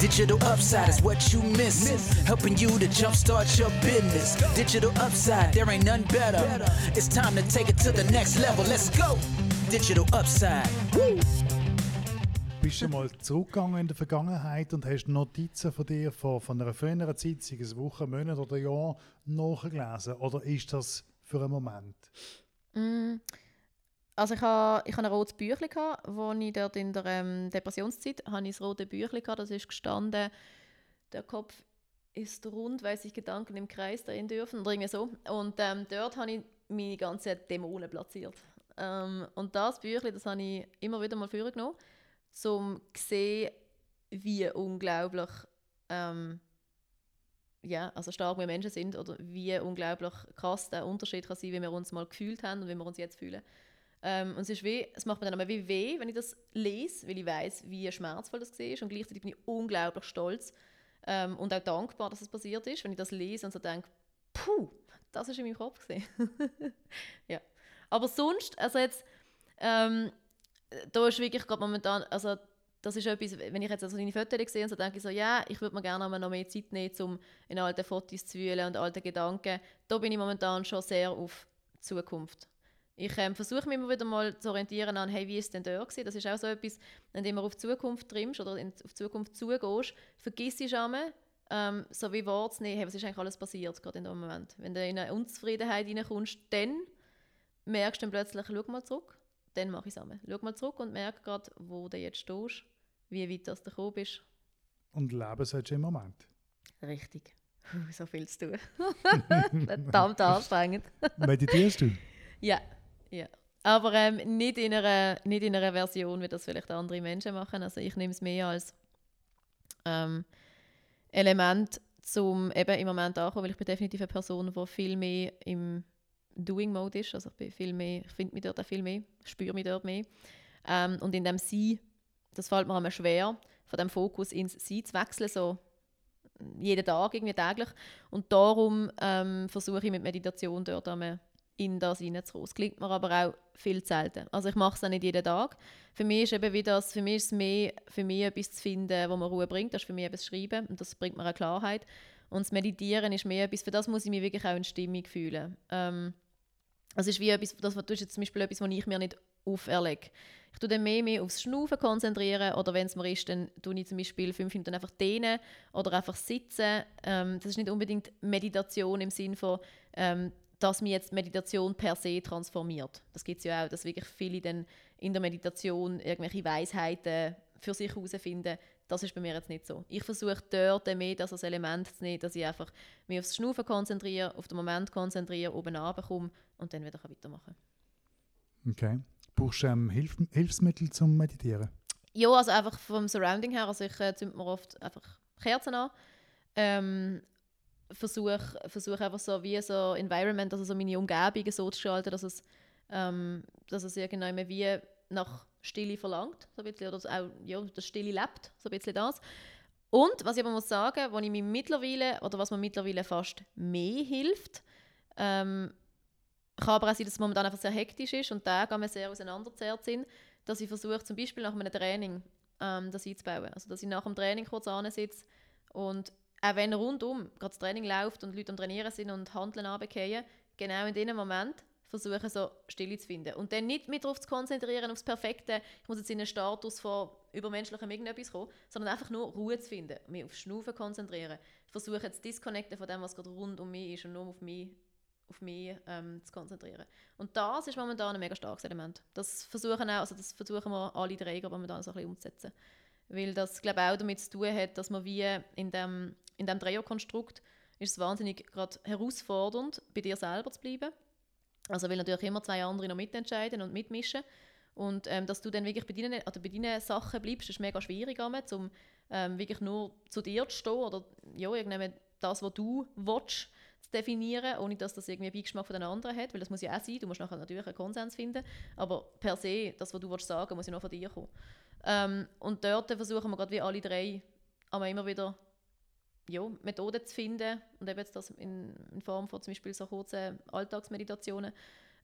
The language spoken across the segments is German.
Digital upside is what you miss. Helping you to jumpstart your business. Digital upside, there ain't none better. It's time to take it to the next level. Let's go. Digital upside. Woo. Bist du mal zurückgegangen in der Vergangenheit und hast Notizen von dir von, von einer früheren Zeit, sei es Wochen, Monate oder Jahr, nachgelesen? Oder ist das für einen Moment? Mm. Also ich ich ha ein rotes Büchlein, wo ich dort in der ähm, Depressionszeit habe ich das rote Büchlein hatte, das ist gestanden, der Kopf ist rund, weil sich Gedanken im Kreis drehen dürfen oder irgendwie so. Und ähm, dort habe ich meine ganzen Dämonen platziert. Ähm, und das Büchlein, das habe ich immer wieder mal vorgenommen, um zu sehen, wie unglaublich ähm, ja, also stark wir Menschen sind oder wie unglaublich krass der Unterschied kann sein, wie wir uns mal gefühlt haben und wie wir uns jetzt fühlen. Ähm, und es, ist weh, es macht mir dann aber weh, wenn ich das lese, weil ich weiß, wie schmerzvoll das war. Und gleichzeitig bin ich unglaublich stolz ähm, und auch dankbar, dass es passiert ist, wenn ich das lese und so denke, puh, das ist in meinem Kopf gesehen. ja. Aber sonst, also jetzt, ähm, da ist wirklich gerade momentan, also das ist etwas, wenn ich jetzt also deine Fotos sehe, so denke ich so, ja, ich würde mir gerne noch mehr Zeit nehmen, um in alte Fotos zu wühlen und alte Gedanken. Da bin ich momentan schon sehr auf Zukunft. Ich ähm, versuche mich immer wieder mal zu orientieren an, hey, wie ist denn da gewesen? Das ist auch so etwas, wenn du immer auf Zukunft trimmst oder in, auf Zukunft zugehst, vergisst du einmal, ähm, so wie wahrzunehmen, hey, was ist eigentlich alles passiert, gerade in dem Moment. Wenn du in eine Unzufriedenheit reinkommst, dann merkst du dann plötzlich, schau mal zurück, dann mache ich es einmal. Schau mal zurück und merke gerade, wo du jetzt stehst, wie weit das du gekommen bist. Und leben solltest du im Moment. Richtig. So viel zu tun. Verdammt anstrengend. Meditierst du? Ja, ja. Aber ähm, nicht, in einer, nicht in einer Version, wie das vielleicht andere Menschen machen. Also ich nehme es mehr als ähm, Element zum eben im Moment ankommen, weil ich bin definitiv eine Person, die viel mehr im Doing-Mode ist. Also ich bin viel mehr, ich finde mich dort auch viel mehr, spüre mich dort mehr. Ähm, und in dem Sein, das fällt mir immer schwer, von dem Fokus ins Sein zu wechseln, so jeden Tag, irgendwie täglich. Und darum ähm, versuche ich mit Meditation dort einmal in das hineinzukommen. Es klingt mir aber auch viel zu selten. Also ich mache es auch nicht jeden Tag. Für mich ist eben wie das, für mich ist es mehr, für mich etwas zu finden, wo mir Ruhe bringt. Das ist für mich etwas Schreiben und das bringt mir eine Klarheit. Und das Meditieren ist mehr etwas, für das muss ich mich wirklich auch in Stimmung fühlen. Ähm, es ist wie etwas, das, das ist jetzt zum Beispiel etwas, was ich mir nicht auferlege. Ich tue dann mehr, mehr aufs Schnaufen konzentrieren oder wenn es mir ist, dann tue ich zum Beispiel fünf Minuten einfach dehnen oder einfach sitzen. Ähm, das ist nicht unbedingt Meditation im Sinn von ähm, dass mir jetzt Meditation per se transformiert. Das gibt es ja auch, dass wirklich viele dann in der Meditation irgendwelche Weisheiten für sich herausfinden. Das ist bei mir jetzt nicht so. Ich versuche dort mehr das als Element zu nehmen, dass ich einfach mich aufs Schnaufen konzentriere, auf den Moment konzentriere, oben runterkomme und dann wieder weitermachen kann. Okay. Brauchst du ähm, Hilf Hilfsmittel zum Meditieren? Ja, also einfach vom Surrounding her. Also ich äh, zünde mir oft einfach Kerzen an. Ähm, versuche versuch einfach so wie so Environment, also so meine Umgebung so zu gestalten, dass es, ähm, dass es irgendwann wie nach Stille verlangt, so ein bisschen, oder auch ja, das Stille lebt, so ein bisschen das. Und was ich aber muss sagen, was ich mir mittlerweile, oder was mir mittlerweile fast mehr hilft, ähm, kann aber auch sein, dass es momentan einfach sehr hektisch ist und Tage einmal sehr auseinanderzerrt sind, dass ich versuche, zum Beispiel nach einem Training ähm, das einzubauen. Also, dass ich nach dem Training kurz sitze und auch wenn rundum gerade das Training läuft und Leute am Trainieren sind und Handeln runterfallen, genau in diesem Moment versuchen, so Stille zu finden. Und dann nicht mehr darauf zu konzentrieren, aufs Perfekte, ich muss jetzt in einen Status von übermenschlichem irgendetwas kommen, sondern einfach nur Ruhe zu finden, mich aufs Schnaufen konzentrieren, versuchen zu disconnecten von dem, was gerade rund um mich ist und nur auf mich, auf mich ähm, zu konzentrieren. Und das ist momentan ein mega starkes Element. Das versuchen, auch, also das versuchen wir alle Träger momentan so ein bisschen umzusetzen. Weil das, glaube auch damit zu tun hat, dass man wie in dem in diesem Dreierkonstrukt ist es wahnsinnig gerade herausfordernd, bei dir selber zu bleiben. Also weil natürlich immer zwei andere noch mitentscheiden und mitmischen. Und ähm, dass du dann wirklich bei deinen, oder bei deinen Sachen bleibst, ist mega schwierig, um ähm, wirklich nur zu dir zu stehen oder ja, das, was du willst, zu definieren, ohne dass das irgendwie Beigeschmack von den anderen hat, weil das muss ja auch sein, du musst nachher natürlich einen Konsens finden, aber per se, das, was du willst sagen, muss ja noch von dir kommen. Ähm, und dort versuchen wir gerade wie alle drei aber immer wieder ja, Methoden zu finden und eben jetzt das in, in, Form von zum Beispiel so kurzen Alltagsmeditationen,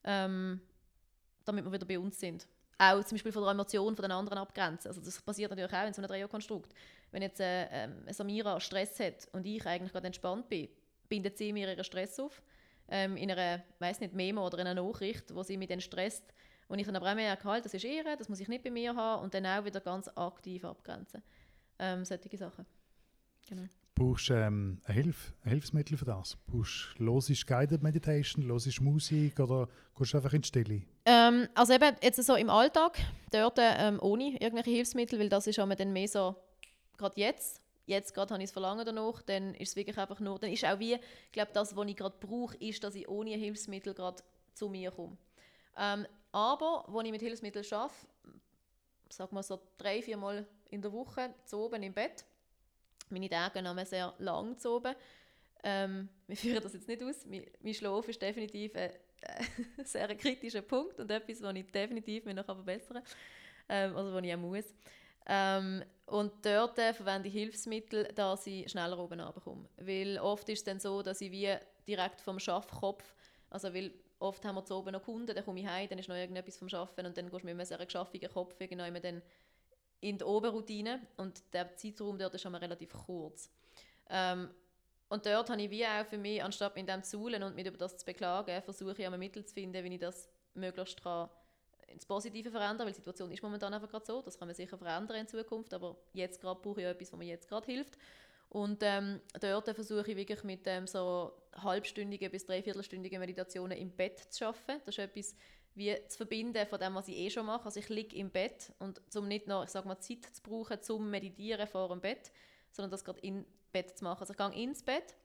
ähm, damit wir wieder bei uns sind. auch zum Beispiel von der Emotion von den anderen abgrenzen. Also das passiert natürlich auch in so einem Dreierkonstrukt. Wenn jetzt äh, äh, Samira Stress hat und ich eigentlich gerade entspannt bin, bindet sie mir ihren Stress auf ähm, in einer, weiß nicht, Memo oder in einer Nachricht, wo sie mich dann stresst und ich dann aber auch merke, halt, das ist ihre, das muss ich nicht bei mir haben und dann auch wieder ganz aktiv abgrenzen. Ähm, solche Sachen. Genau. Brauchst du ähm, eine Hilfe, ein Hilfsmittel für das? Brauchst du Guided Meditation, losisch Musik oder gehst du einfach in die Stille? Ähm, also eben jetzt so im Alltag, dort ähm, ohne irgendwelche Hilfsmittel, weil das ist auch dann mehr so, gerade jetzt, jetzt gerade habe ich das Verlangen danach, dann ist es wirklich einfach nur, dann ist auch wie, ich glaube, das, was ich gerade brauche, ist, dass ich ohne Hilfsmittel gerade zu mir komme. Ähm, aber, wenn ich mit Hilfsmitteln arbeite, sag mal so drei, vier Mal in der Woche, zu oben im Bett, meine Tage gehen sehr lang zu oben. Ähm, wir führen das jetzt nicht aus. Mein, mein Schlaf ist definitiv ein, äh, sehr kritischer Punkt und etwas, was ich definitiv noch verbessern kann. Ähm, also, was ich auch muss. Ähm, und dort äh, verwende ich Hilfsmittel, dass ich schneller oben runterkomme. Weil oft ist es dann so, dass ich wie direkt vom Schaffkopf, also weil oft haben wir zu oben noch Kunden, dann komme ich heim, dann ist noch irgendetwas vom Schaffen und dann gehst du mit einem sehr geschaffigen Kopf genau dann in die Oberroutine und der Zeitraum dort ist immer relativ kurz. Ähm, und dort habe ich wie auch für mich, anstatt mit dem zu und mich über das zu beklagen, versuche ich ein Mittel zu finden, wie ich das möglichst kann ins Positive verändern, weil die Situation ist momentan einfach gerade so, das kann man sicher verändern in Zukunft, aber jetzt gerade brauche ich etwas, was mir jetzt gerade hilft. Und ähm, dort versuche ich wirklich mit ähm, so halbstündigen bis dreiviertelstündigen Meditationen im Bett zu arbeiten. Das ist etwas, wie zu verbinden von dem, was ich eh schon mache. Also ich liege im Bett und um nicht noch, ich sag mal, Zeit zu brauchen zum Meditieren vor dem Bett, sondern das gerade im Bett zu machen. Also ich gehe ins Bett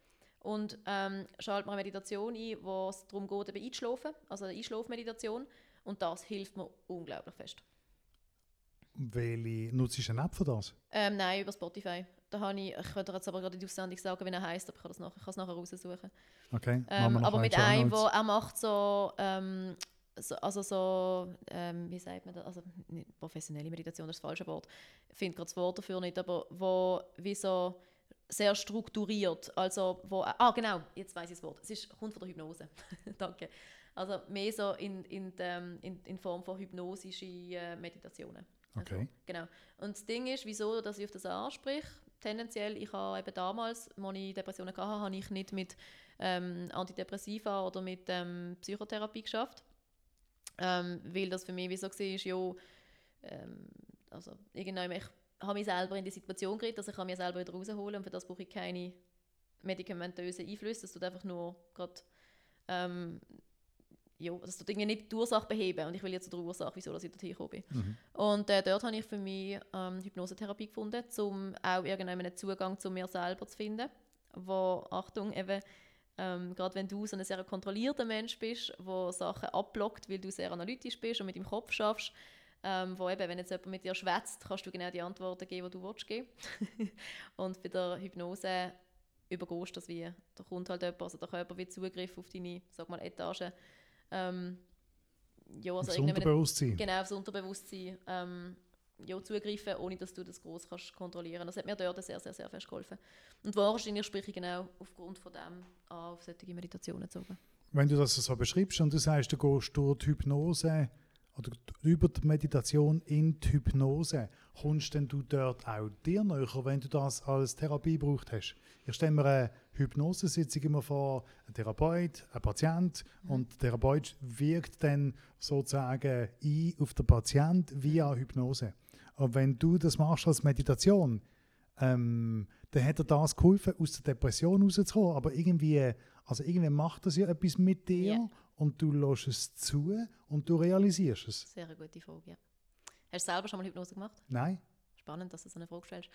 und ähm, schalte mir eine Meditation ein, wo es darum geht, eben einzuschlafen, also eine Einschlafmeditation und das hilft mir unglaublich fest. Welche nutzt du eine App für das? Ähm, nein, über Spotify. Da habe ich, ich könnte jetzt aber gerade die Aussendig sagen, wie er heißt, aber ich kann, das nachher, ich kann es nachher raussuchen. Okay. Ähm, aber mit einem, wo er macht so ähm, so, also so, ähm, wie sagt man das, also professionelle Meditation, das ist das falsche Wort, ich finde gerade das Wort dafür nicht, aber wo wie so sehr strukturiert, also wo, ah genau, jetzt weiß ich das Wort, es ist, kommt von der Hypnose, danke, also mehr so in, in, dem, in, in Form von hypnosischen äh, Meditationen. Also, okay. Genau. Und das Ding ist, wieso dass ich auf das anspreche, tendenziell, ich habe eben damals, als ich Depressionen hatte, habe ich nicht mit ähm, Antidepressiva oder mit ähm, Psychotherapie geschafft ähm, weil das für mich wie so war, ja, ähm, also irgendwann, ich habe mich selber in die Situation geredet, dass ich kann mich selber wieder rausholen und für das brauche ich keine medikamentösen Einflüsse, das tut einfach nur gerade, ähm, ja, das tut Dinge nicht die Ursache beheben und ich will jetzt die Ursache, wieso dass ich dorthin gekommen bin. Mhm. Und äh, dort habe ich für mich ähm, Hypnosetherapie gefunden, um auch irgendeinen Zugang zu mir selber zu finden, wo, Achtung, eben ähm, Gerade wenn du so ein sehr kontrollierter Mensch bist, der Sachen abblockt, weil du sehr analytisch bist und mit dem Kopf schaffst, ähm, wo eben, wenn jetzt jemand mit dir schwätzt, kannst du genau die Antworten geben, die du willst geben. und bei der Hypnose übergehst das wie, da kommt halt jemand, also der Körper wie Zugriff auf deine, sag mal, Etage. Ähm, ja, also das Unterbewusstsein. Genau, das Unterbewusstsein. Ähm, ja, zugreifen, ohne dass du das groß kannst kontrollieren. Das hat mir dort sehr, sehr, sehr fest geholfen. Und wahrscheinlich spreche ich genau aufgrund von dem auf solche Meditationen zu gehen. Wenn du das so beschreibst und du sagst, du gehst durch die Hypnose oder über die Meditation in die Hypnose, kommst denn du dort auch dir näher, wenn du das als Therapie gebraucht hast? Ich stelle mir eine Hypnosesitzung immer vor, ein Therapeut, ein Patient mhm. und der Therapeut wirkt dann sozusagen ein auf den Patient via Hypnose. Und wenn du das machst als Meditation, ähm, dann hat er das geholfen, aus der Depression rauszukommen. Aber irgendwie, also irgendwie macht das ja etwas mit dir yeah. Und du lässt es zu und du realisierst es. Sehr gute Frage, ja. Hast du selber schon mal Hypnose gemacht? Nein. Spannend, dass du so eine Frage stellst.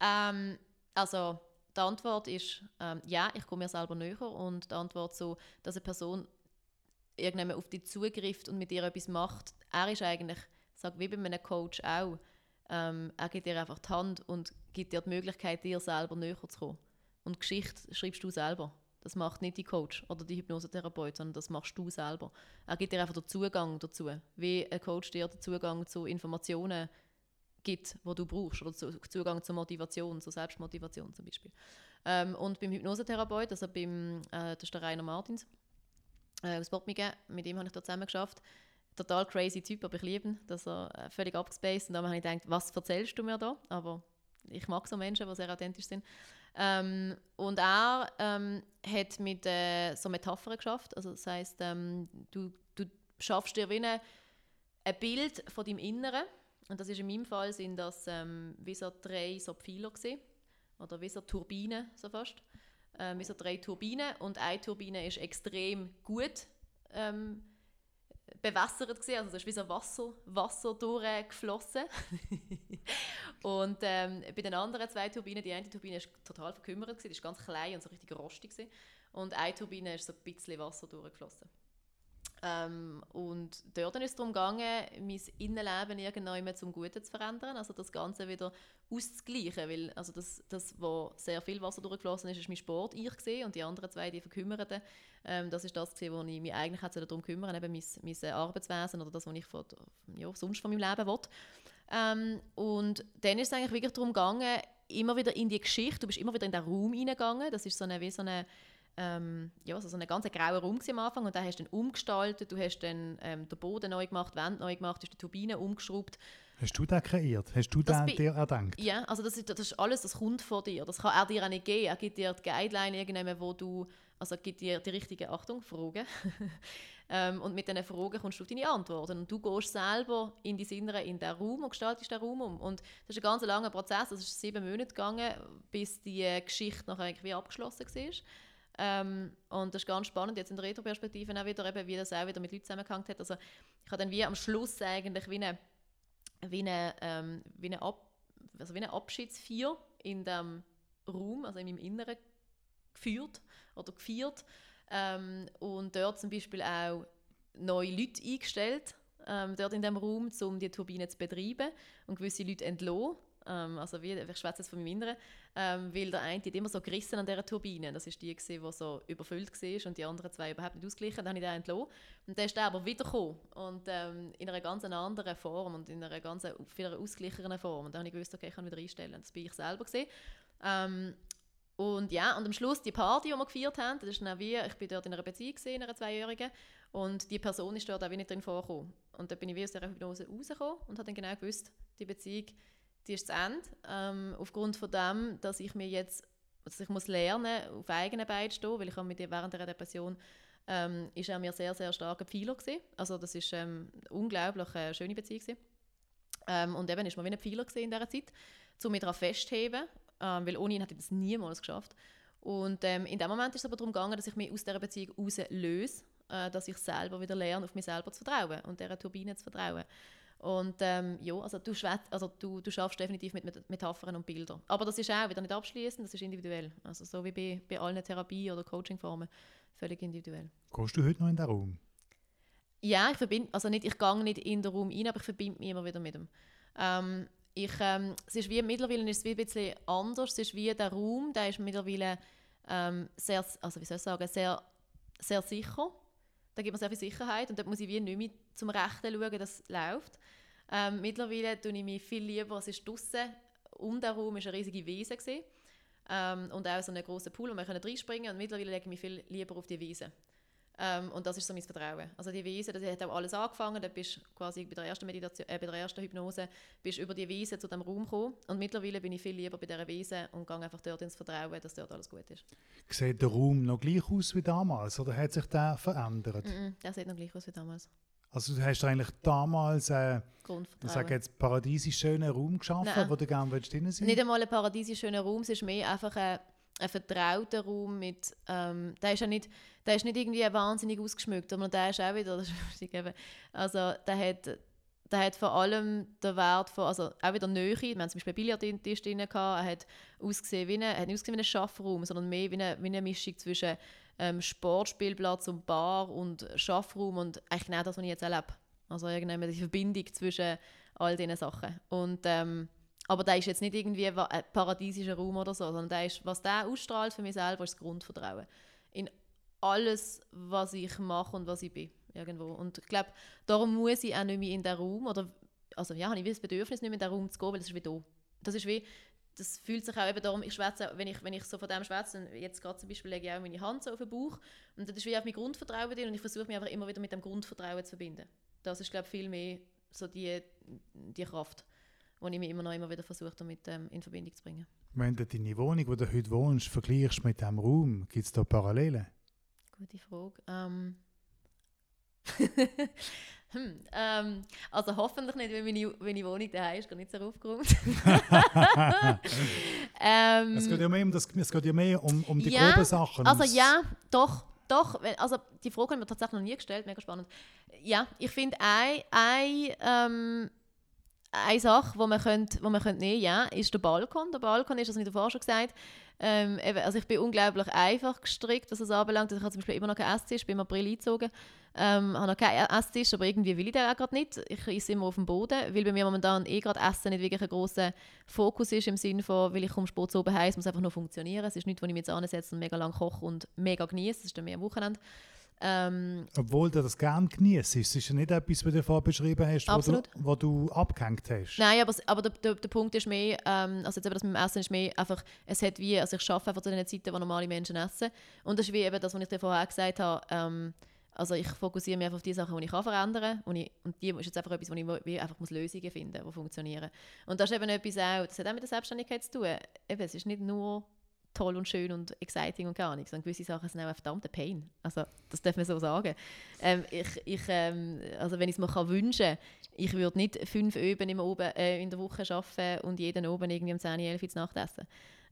Ähm, also, die Antwort ist ähm, ja, ich komme mir selber näher und die Antwort so, dass eine Person irgendwann auf dich zugreift und mit dir etwas macht. Er ist eigentlich, sag wie bei einem Coach auch, ähm, er gibt dir einfach die Hand und gibt dir die Möglichkeit, dir selber näher zu kommen. Und Geschichte schreibst du selber. Das macht nicht die Coach oder die Hypnosetherapeut, sondern das machst du selber. Er gibt dir einfach den Zugang dazu, wie ein Coach dir den Zugang zu Informationen gibt, wo du brauchst, oder Zugang zur Motivation, zur Selbstmotivation zum Beispiel. Ähm, und beim Hypnosetherapeut, also beim, äh, das ist der Rainer Martins äh, aus Bottmingen, mit ihm habe ich da zusammen geschafft, total crazy Typ, aber ich liebe ihn, dass er äh, völlig abgespaced und dann habe ich gedacht, was erzählst du mir da? Aber ich mag so Menschen, die sehr authentisch sind. Ähm, und er ähm, hat mit äh, so Metaphern geschafft. Also das heißt, ähm, du, du schaffst dir wie eine, ein Bild von deinem Inneren. Und das ist in meinem Fall sind das ähm, wie so drei so Pfeiler gewesen, oder wie so Turbinen so fast. Ähm, wie so drei Turbinen und eine Turbine ist extrem gut ähm, bewässert gewesen, also da ist wie so Wasser, Wasser durchgeflossen. und ähm, bei den anderen zwei Turbinen, die eine Turbine ist total verkümmert gewesen, die ist ganz klein und so richtig rostig gewesen. und eine Turbine ist so ein bisschen Wasser durchgeflossen. Ähm, und dort ist es darum gegangen, mein Innenleben irgendwann zum Guten zu verändern, also das Ganze wieder auszugleichen, weil also das, das, wo sehr viel Wasser durchgeflossen ist, ist mein Sport ich gesehen und die anderen zwei, die verkümmerten, ähm, das ist das gewesen, wo ich mich eigentlich darum kümmern, eben mein, mein Arbeitswesen oder das, was ich von, ja, sonst von meinem Leben will. Ähm, und dann ist es eigentlich wirklich darum gegangen, immer wieder in die Geschichte, du bist immer wieder in den Raum hineingegangen, das ist so eine, wie so eine ähm, ja, also so ein ganz grauer Raum am Anfang und dann hast du dann umgestaltet, du hast dann ähm, den Boden neu gemacht, die Wände neu gemacht, hast die Turbine umgeschraubt. Hast du das kreiert? Hast du das dir erdenkt? Ja, also das ist, das ist alles, das kommt von dir. Das kann er dir auch nicht geben. Er gibt dir die Guideline irgendwann, wo du, also gibt dir die richtige, Achtung, Fragen. ähm, und mit diesen Fragen kommst du auf deine Antworten. Und du gehst selber in die Innere, in den Raum und gestaltest den Raum um. Und das ist ein ganz langer Prozess. Es ist sieben Monate gegangen, bis die Geschichte nachher irgendwie abgeschlossen war. Ähm, und das ist ganz spannend, jetzt in der Retro-Perspektive auch wieder, eben, wie das auch wieder mit Leuten zusammengehängt hat. Also ich habe dann wie am Schluss eigentlich wie eine, wie eine, ähm, wie eine, Ab, also wie eine Abschiedsfeier in dem Raum, also in meinem Inneren geführt oder gefeiert. Ähm, und dort zum Beispiel auch neue Leute eingestellt, ähm, dort in dem Raum, um die Turbine zu betreiben und gewisse Leute entlohnt ähm, also wie, ich schwätze jetzt von meinem Inneren, ähm, weil der eine hat immer so gerissen an dieser Turbine. Das ist die, die so überfüllt war und die anderen zwei überhaupt nicht ausgeglichen. Dann habe ich den entlassen. Und dann ist der aber wiedergekommen und ähm, in einer ganz anderen Form und in einer ganz viel ausgeglichenen Form. Und dann habe ich gewusst, okay, ich kann wieder einstellen. Das bin ich selber. Ähm, und ja, und am Schluss die Party, die wir gefeiert haben, das ist dann wie, ich bin dort in einer Beziehung gesehen, einer Zweijährigen, und die Person ist dort auch nicht drin vorgekommen. Und dann bin ich wie aus dieser Hypnose rausgekommen und habe dann genau gewusst, die Beziehung die ist zu Ende. Ähm, aufgrund von dem, dass ich mir jetzt, also ich muss lernen, auf eigenen Beinen stehen, weil ich mit während der Depression ähm, ist er mir sehr, sehr ein Pfeiler gewesen. Also das ist ähm, unglaublich eine schöne Beziehung gewesen. Ähm, und eben ist man wie ein Pfeiler in dieser Zeit, um mich daran festzuheben, ähm, weil ohne ihn hätte ich das niemals geschafft. Und ähm, in dem Moment ist es aber darum gegangen, dass ich mich aus dieser Beziehung löse, äh, dass ich selber wieder lerne, auf mich selber zu vertrauen und dieser Turbine zu vertrauen. Und ähm, ja, also du, also du, du schaffst definitiv mit Metaphern und Bildern. Aber das ist auch wieder nicht abschließend, das ist individuell. Also so wie bei, bei allen Therapie- oder Coachingformen, völlig individuell. Gehst du heute noch in den Raum? Ja, ich verbinde, also nicht, ich gehe nicht in den Raum rein, aber ich verbinde mich immer wieder mit ihm. Ähm, ich, ähm, es ist wie, mittlerweile ist es wie ein bisschen anders. Es ist wie der Raum, der ist mittlerweile ähm, sehr, also wie soll ich sagen, sehr, sehr sicher. Da gibt mir sehr viel Sicherheit und dort muss ich wie nicht mehr zum Rechten schauen, dass es läuft. Ähm, mittlerweile tue ich mich viel lieber, es ist draußen, um den Raum war eine riesige Wiese. Ähm, und auch so einen grossen Pool, wo man reinspringen kann. Und mittlerweile lege ich mich viel lieber auf die Wiese. Ähm, und das ist so mein Vertrauen. Also die Wiese, das hat auch alles angefangen, da bist quasi bei der ersten Meditation, äh, bei der ersten Hypnose, bist über die Wiese zu dem Raum gekommen. Und mittlerweile bin ich viel lieber bei dieser Wiese und gehe einfach dort ins Vertrauen, dass dort alles gut ist. Sieht der Raum noch gleich aus wie damals oder hat sich der verändert? Mm -mm, der sieht noch gleich aus wie damals. Also du hast eigentlich damals äh, ich sage jetzt paradiesisch schönen Raum geschaffen, Nein. wo du gerne drin sein? Nicht einmal ein paradiesisch schöner Raum, es ist mehr einfach ein, ein vertrauter Raum mit, ähm, der ist ja nicht, der ist nicht irgendwie wahnsinnig ausgeschmückt, sondern der ist auch wieder, das ist also der hat, der hat vor allem den Wert von, also auch wieder Nähe, wir haben zum Beispiel Billardtisch drin, gehabt, er hat ausgesehen wie, eine, hat nicht ausgesehen wie ein Schaffraum, sondern mehr wie eine, wie eine Mischung zwischen ähm, Sportspielplatz und Bar und Schaffraum und eigentlich genau das, was ich jetzt erlebe. Also irgendwann die Verbindung zwischen all diesen Sachen. Und, ähm, aber da ist jetzt nicht irgendwie ein paradiesischer Raum oder so, sondern der ist, was der ausstrahlt für mich selber, ist das Grundvertrauen. In alles, was ich mache und was ich bin. Irgendwo. Und ich glaube, darum muss ich auch nicht mehr in den Raum, oder, also ja, habe ich das Bedürfnis, nicht mehr in den Raum zu gehen, weil das ist wie da. Das ist wie, das fühlt sich auch eben darum, ich schwätze, wenn ich, wenn ich so von dem schwätze, jetzt gerade zum Beispiel lege ich auch meine Hand so auf den Bauch und das ist wie auf mein Grundvertrauen drin und ich versuche mich einfach immer wieder mit dem Grundvertrauen zu verbinden. Das ist, glaube ich, viel mehr so die, die Kraft, die ich mir immer noch immer wieder versuche, damit ähm, in Verbindung zu bringen. Wenn du deine Wohnung, wo du heute wohnst, vergleichst mit diesem Raum, gibt es da Parallelen? Gute Frage. Ähm. hm, ähm, also hoffentlich nicht, weil meine, meine Wohnung daheim ist, gar nicht so aufgeräumt. ähm, es geht ja mehr um, das, es geht ja mehr um, um die Ja, groben Sachen. Also ja, doch, doch. Also die Frage haben wir tatsächlich noch nie gestellt, mega spannend. Ja, ich finde ein, ein, ähm, eine Sache, die man, könnt, wo man könnt nehmen ja, ist der Balkon. Der Balkon ist, das ich davor schon gesagt, ähm, also ich bin unglaublich einfach gestrickt, was das anbelangt. Ich habe zum Beispiel immer noch keinen Esstisch, bin im April eingezogen. Ähm, habe noch keinen Esstisch, aber irgendwie will ich den auch gerade nicht. Ich esse immer auf dem Boden, weil bei mir momentan eh gerade Essen nicht wirklich ein grosser Fokus ist, im Sinne von, weil ich komme Sport so oben heim, es muss einfach nur funktionieren. Es ist nichts, wo ich mich jetzt ansetze und mega lang koche und mega genieße. Das ist dann mehr am Wochenende. Ähm, Obwohl du das gerne genießt. Es ist ja nicht etwas, was du vorher beschrieben hast, wo du, Absolut. wo du abgehängt hast. Nein, aber, aber der, der, der Punkt ist mehr, ähm, also jetzt eben das mit dem Essen ist mehr einfach, es hat wie, also ich arbeite einfach zu den Zeiten, wo normale Menschen essen. Und das ist wie eben das, was ich dir vorher auch gesagt habe, ähm, also ich fokussiere mich einfach auf die Sachen, die ich kann verändern kann. Und, ich, und die ist jetzt einfach etwas, wo ich wie einfach muss Lösungen finden muss, die funktionieren. Und das ist eben etwas auch, das hat auch mit der Selbstständigkeit zu tun. Eben, es ist nicht nur toll und schön und exciting und gar nichts, sondern gewisse Sachen sind auch ein verdammter Pain. Also das darf man so sagen. Ähm, ich, ich, ähm, also wenn ich es mir kann wünschen ich würde nicht fünf Öben im oben, äh, in der Woche arbeiten und jeden oben irgendwie um 10, 11 Uhr Nacht essen.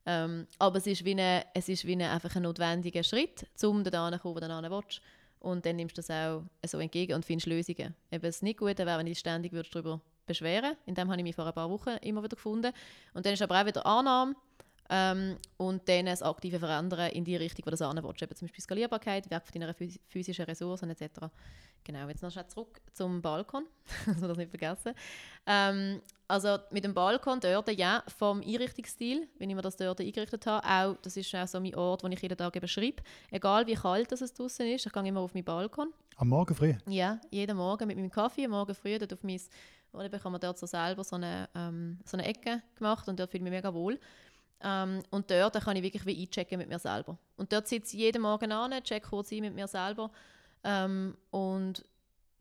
Ähm, aber es ist wie, eine, es ist wie eine, einfach ein notwendiger Schritt, um da zu kommen, wo du willst. Und dann nimmst du das auch so entgegen und findest Lösungen. Eben, es nicht gut wäre, wenn ich ständig darüber beschweren In dem habe ich mich vor ein paar Wochen immer wieder gefunden. Und dann ist aber auch wieder Annahme ähm, und dann das aktive Verändern in die Richtung, wo du das willst. Eben zum Beispiel Skalierbarkeit, Werk von deiner phys- physischen Ressourcen etc. Genau, jetzt noch schnell zurück zum Balkon, dass wir das nicht vergessen. Ähm, also mit dem Balkon dort, ja, vom Einrichtungsstil, wenn ich mir das dort eingerichtet habe, auch, das ist auch so mein Ort, wo ich jeden Tag eben schreibe. Egal wie kalt das es draußen ist, ich gehe immer auf meinen Balkon. Am Morgen früh. Ja, jeden Morgen mit meinem Kaffee, am Morgen früh dort auf mein, oder bekommen wir dort so selber so eine, ähm, so eine Ecke gemacht und dort fühle ich mich mega wohl. Ähm, und dort kann ich wirklich wie einchecken mit mir selber. Und dort sitze ich jeden Morgen an, check kurz ein mit mir selber. Ähm, und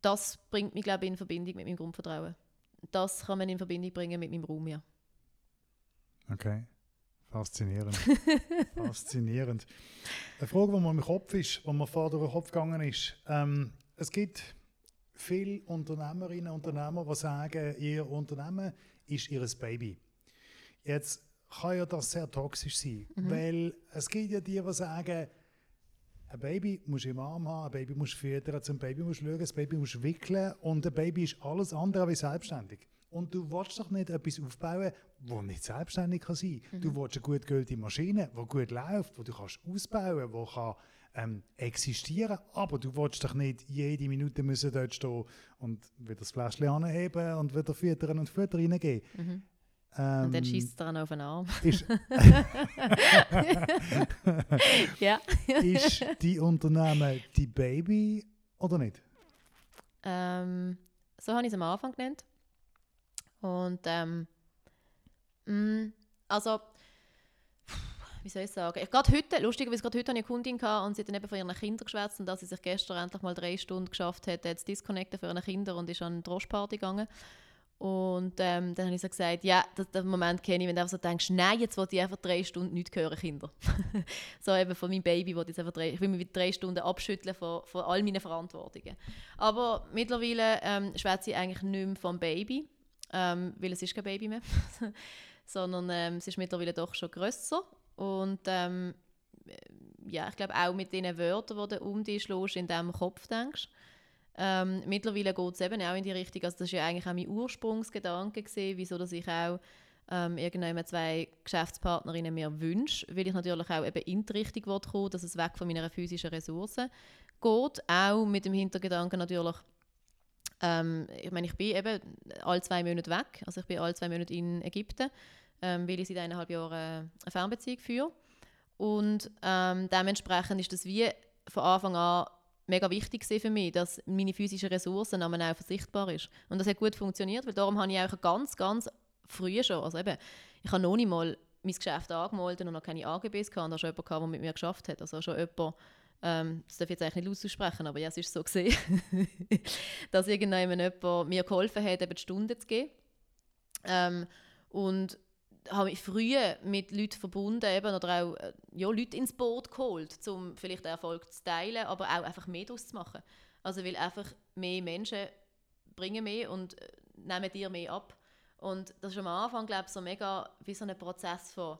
das bringt mich, glaube ich, in Verbindung mit meinem Grundvertrauen. Das kann man in Verbindung bringen mit meinem Raum, ja. Okay. Faszinierend. Faszinierend. Eine Frage, die mir im Kopf ist, die mir vorher durch den Kopf gegangen ist. Ähm, es gibt viele Unternehmerinnen und Unternehmer, die sagen, ihr Unternehmen ist ihr Baby. Jetzt kann ja das sehr toxisch sein, weil es gibt ja die, die sagen, ein Baby musst du im Arm haben, ein Baby musst du füttern, zum Baby musst du schauen, ein Baby musst du wickeln und ein Baby ist alles andere als selbstständig. Und du willst doch nicht etwas aufbauen, das nicht selbstständig kann sein kann. Du willst eine gut geölte Maschine, die gut läuft, die du kannst ausbauen kannst, die kann, ähm, existieren aber du willst doch nicht jede Minute müssen dort stehen und wieder das Fläschchen anheben und wieder füttern und Futter reingeben. Ähm, Und dann schießt es dann auf den Arm. ist, ja. ist die Unternehmen die Baby oder nicht? Ähm, so habe ich es am Anfang genannt. Und ähm, mh, also, wie soll ich sagen? Ich, gerade heute, lustigerweise, gerade heute hatte ich eine Kundin gehabt und sie hat dann eben von ihren Kindern geschwätzt und dass sie sich gestern endlich mal drei Stunden geschafft hat, jetzt disconnecten für ihre Kinder und ist an eine Droschparty gegangen. Und ähm, dann habe ich so gesagt, ja, das, den Moment kenne ich, wenn du einfach so denkst, nein, jetzt will ich einfach drei Stunden nichts hören, Kinder. so eben von meinem Baby, wo ich einfach drei, ich will mich drei Stunden abschütteln von, von all meinen Verantwortungen. Aber mittlerweile ähm, schwätze ich eigentlich nicht mehr vom Baby, ähm, weil es ist kein Baby mehr, sondern ähm, es ist mittlerweile doch schon grösser. Und ähm, ja, ich glaube auch mit den Wörtern, die du um dich schlägst, in deinem Kopf denkst. Ähm, mittlerweile geht es eben auch in die Richtung, also das war ja eigentlich auch mein Ursprungsgedanke, gewesen, wieso dass ich auch ähm, irgendwann zwei Geschäftspartnerinnen mir wünsche, weil ich natürlich auch eben in die Richtung kommen dass es weg von meiner physischen Ressourcen geht, auch mit dem Hintergedanken natürlich, ähm, ich meine, ich bin eben alle zwei Monate weg, also ich bin alle zwei Monate in Ägypten, ähm, weil ich seit eineinhalb Jahren eine Fernbeziehung führe. Und ähm, dementsprechend ist das wie von Anfang an mega wichtig für mich, dass meine physischen Ressourcen auch sichtbar ist. Und das hat gut funktioniert, weil darum habe ich auch ganz, ganz früh schon, also eben, ich habe noch nicht mal mein Geschäft angemeldet und noch keine AGBs gehabt, und da schon jemand, der mit mir geschafft hat, also schon jemand, ähm, das darf ich jetzt eigentlich nicht aussprechen, aber ja, es ist so gesehen, dass irgendjemand jemand mir geholfen hat, eben die Stunde zu geben. Ähm, und habe mich früher mit Leuten verbunden eben, oder auch äh, ja, Leute ins Boot geholt, um vielleicht den Erfolg zu teilen, aber auch einfach mehr daraus zu machen. Also weil einfach mehr Menschen bringen mehr und äh, nehmen dir mehr ab. Und das ist am Anfang, glaube ich, so mega wie so ein Prozess von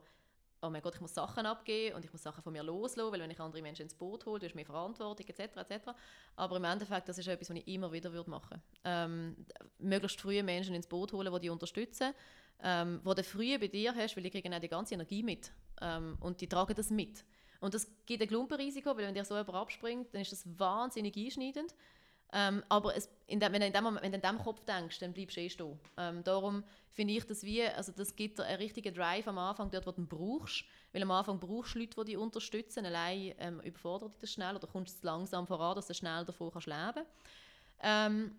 oh mein Gott, ich muss Sachen abgeben und ich muss Sachen von mir loslassen, weil wenn ich andere Menschen ins Boot hole, du hast mehr Verantwortung etc. etc. Aber im Endeffekt, das ist etwas, was ich immer wieder würde machen ähm, Möglichst früh Menschen ins Boot holen, die dich unterstützen, ähm, die du früh bei dir hast, weil die kriegen auch die ganze Energie mit ähm, und die tragen das mit. Und das gibt ein Klumpenrisiko, weil wenn dir so jemand abspringt, dann ist das wahnsinnig einschneidend. Ähm, aber es, in dem, wenn, du in dem Moment, wenn du in dem Kopf denkst, dann bleibst du eh stehen. Ähm, darum finde ich das wie, also das gibt dir einen richtigen Drive am Anfang, dort wo du brauchst. Weil am Anfang brauchst du Leute, die dich unterstützen. Allein ähm, überfordert dich das schnell oder kommst du langsam voran, dass du schnell davon kannst leben ähm,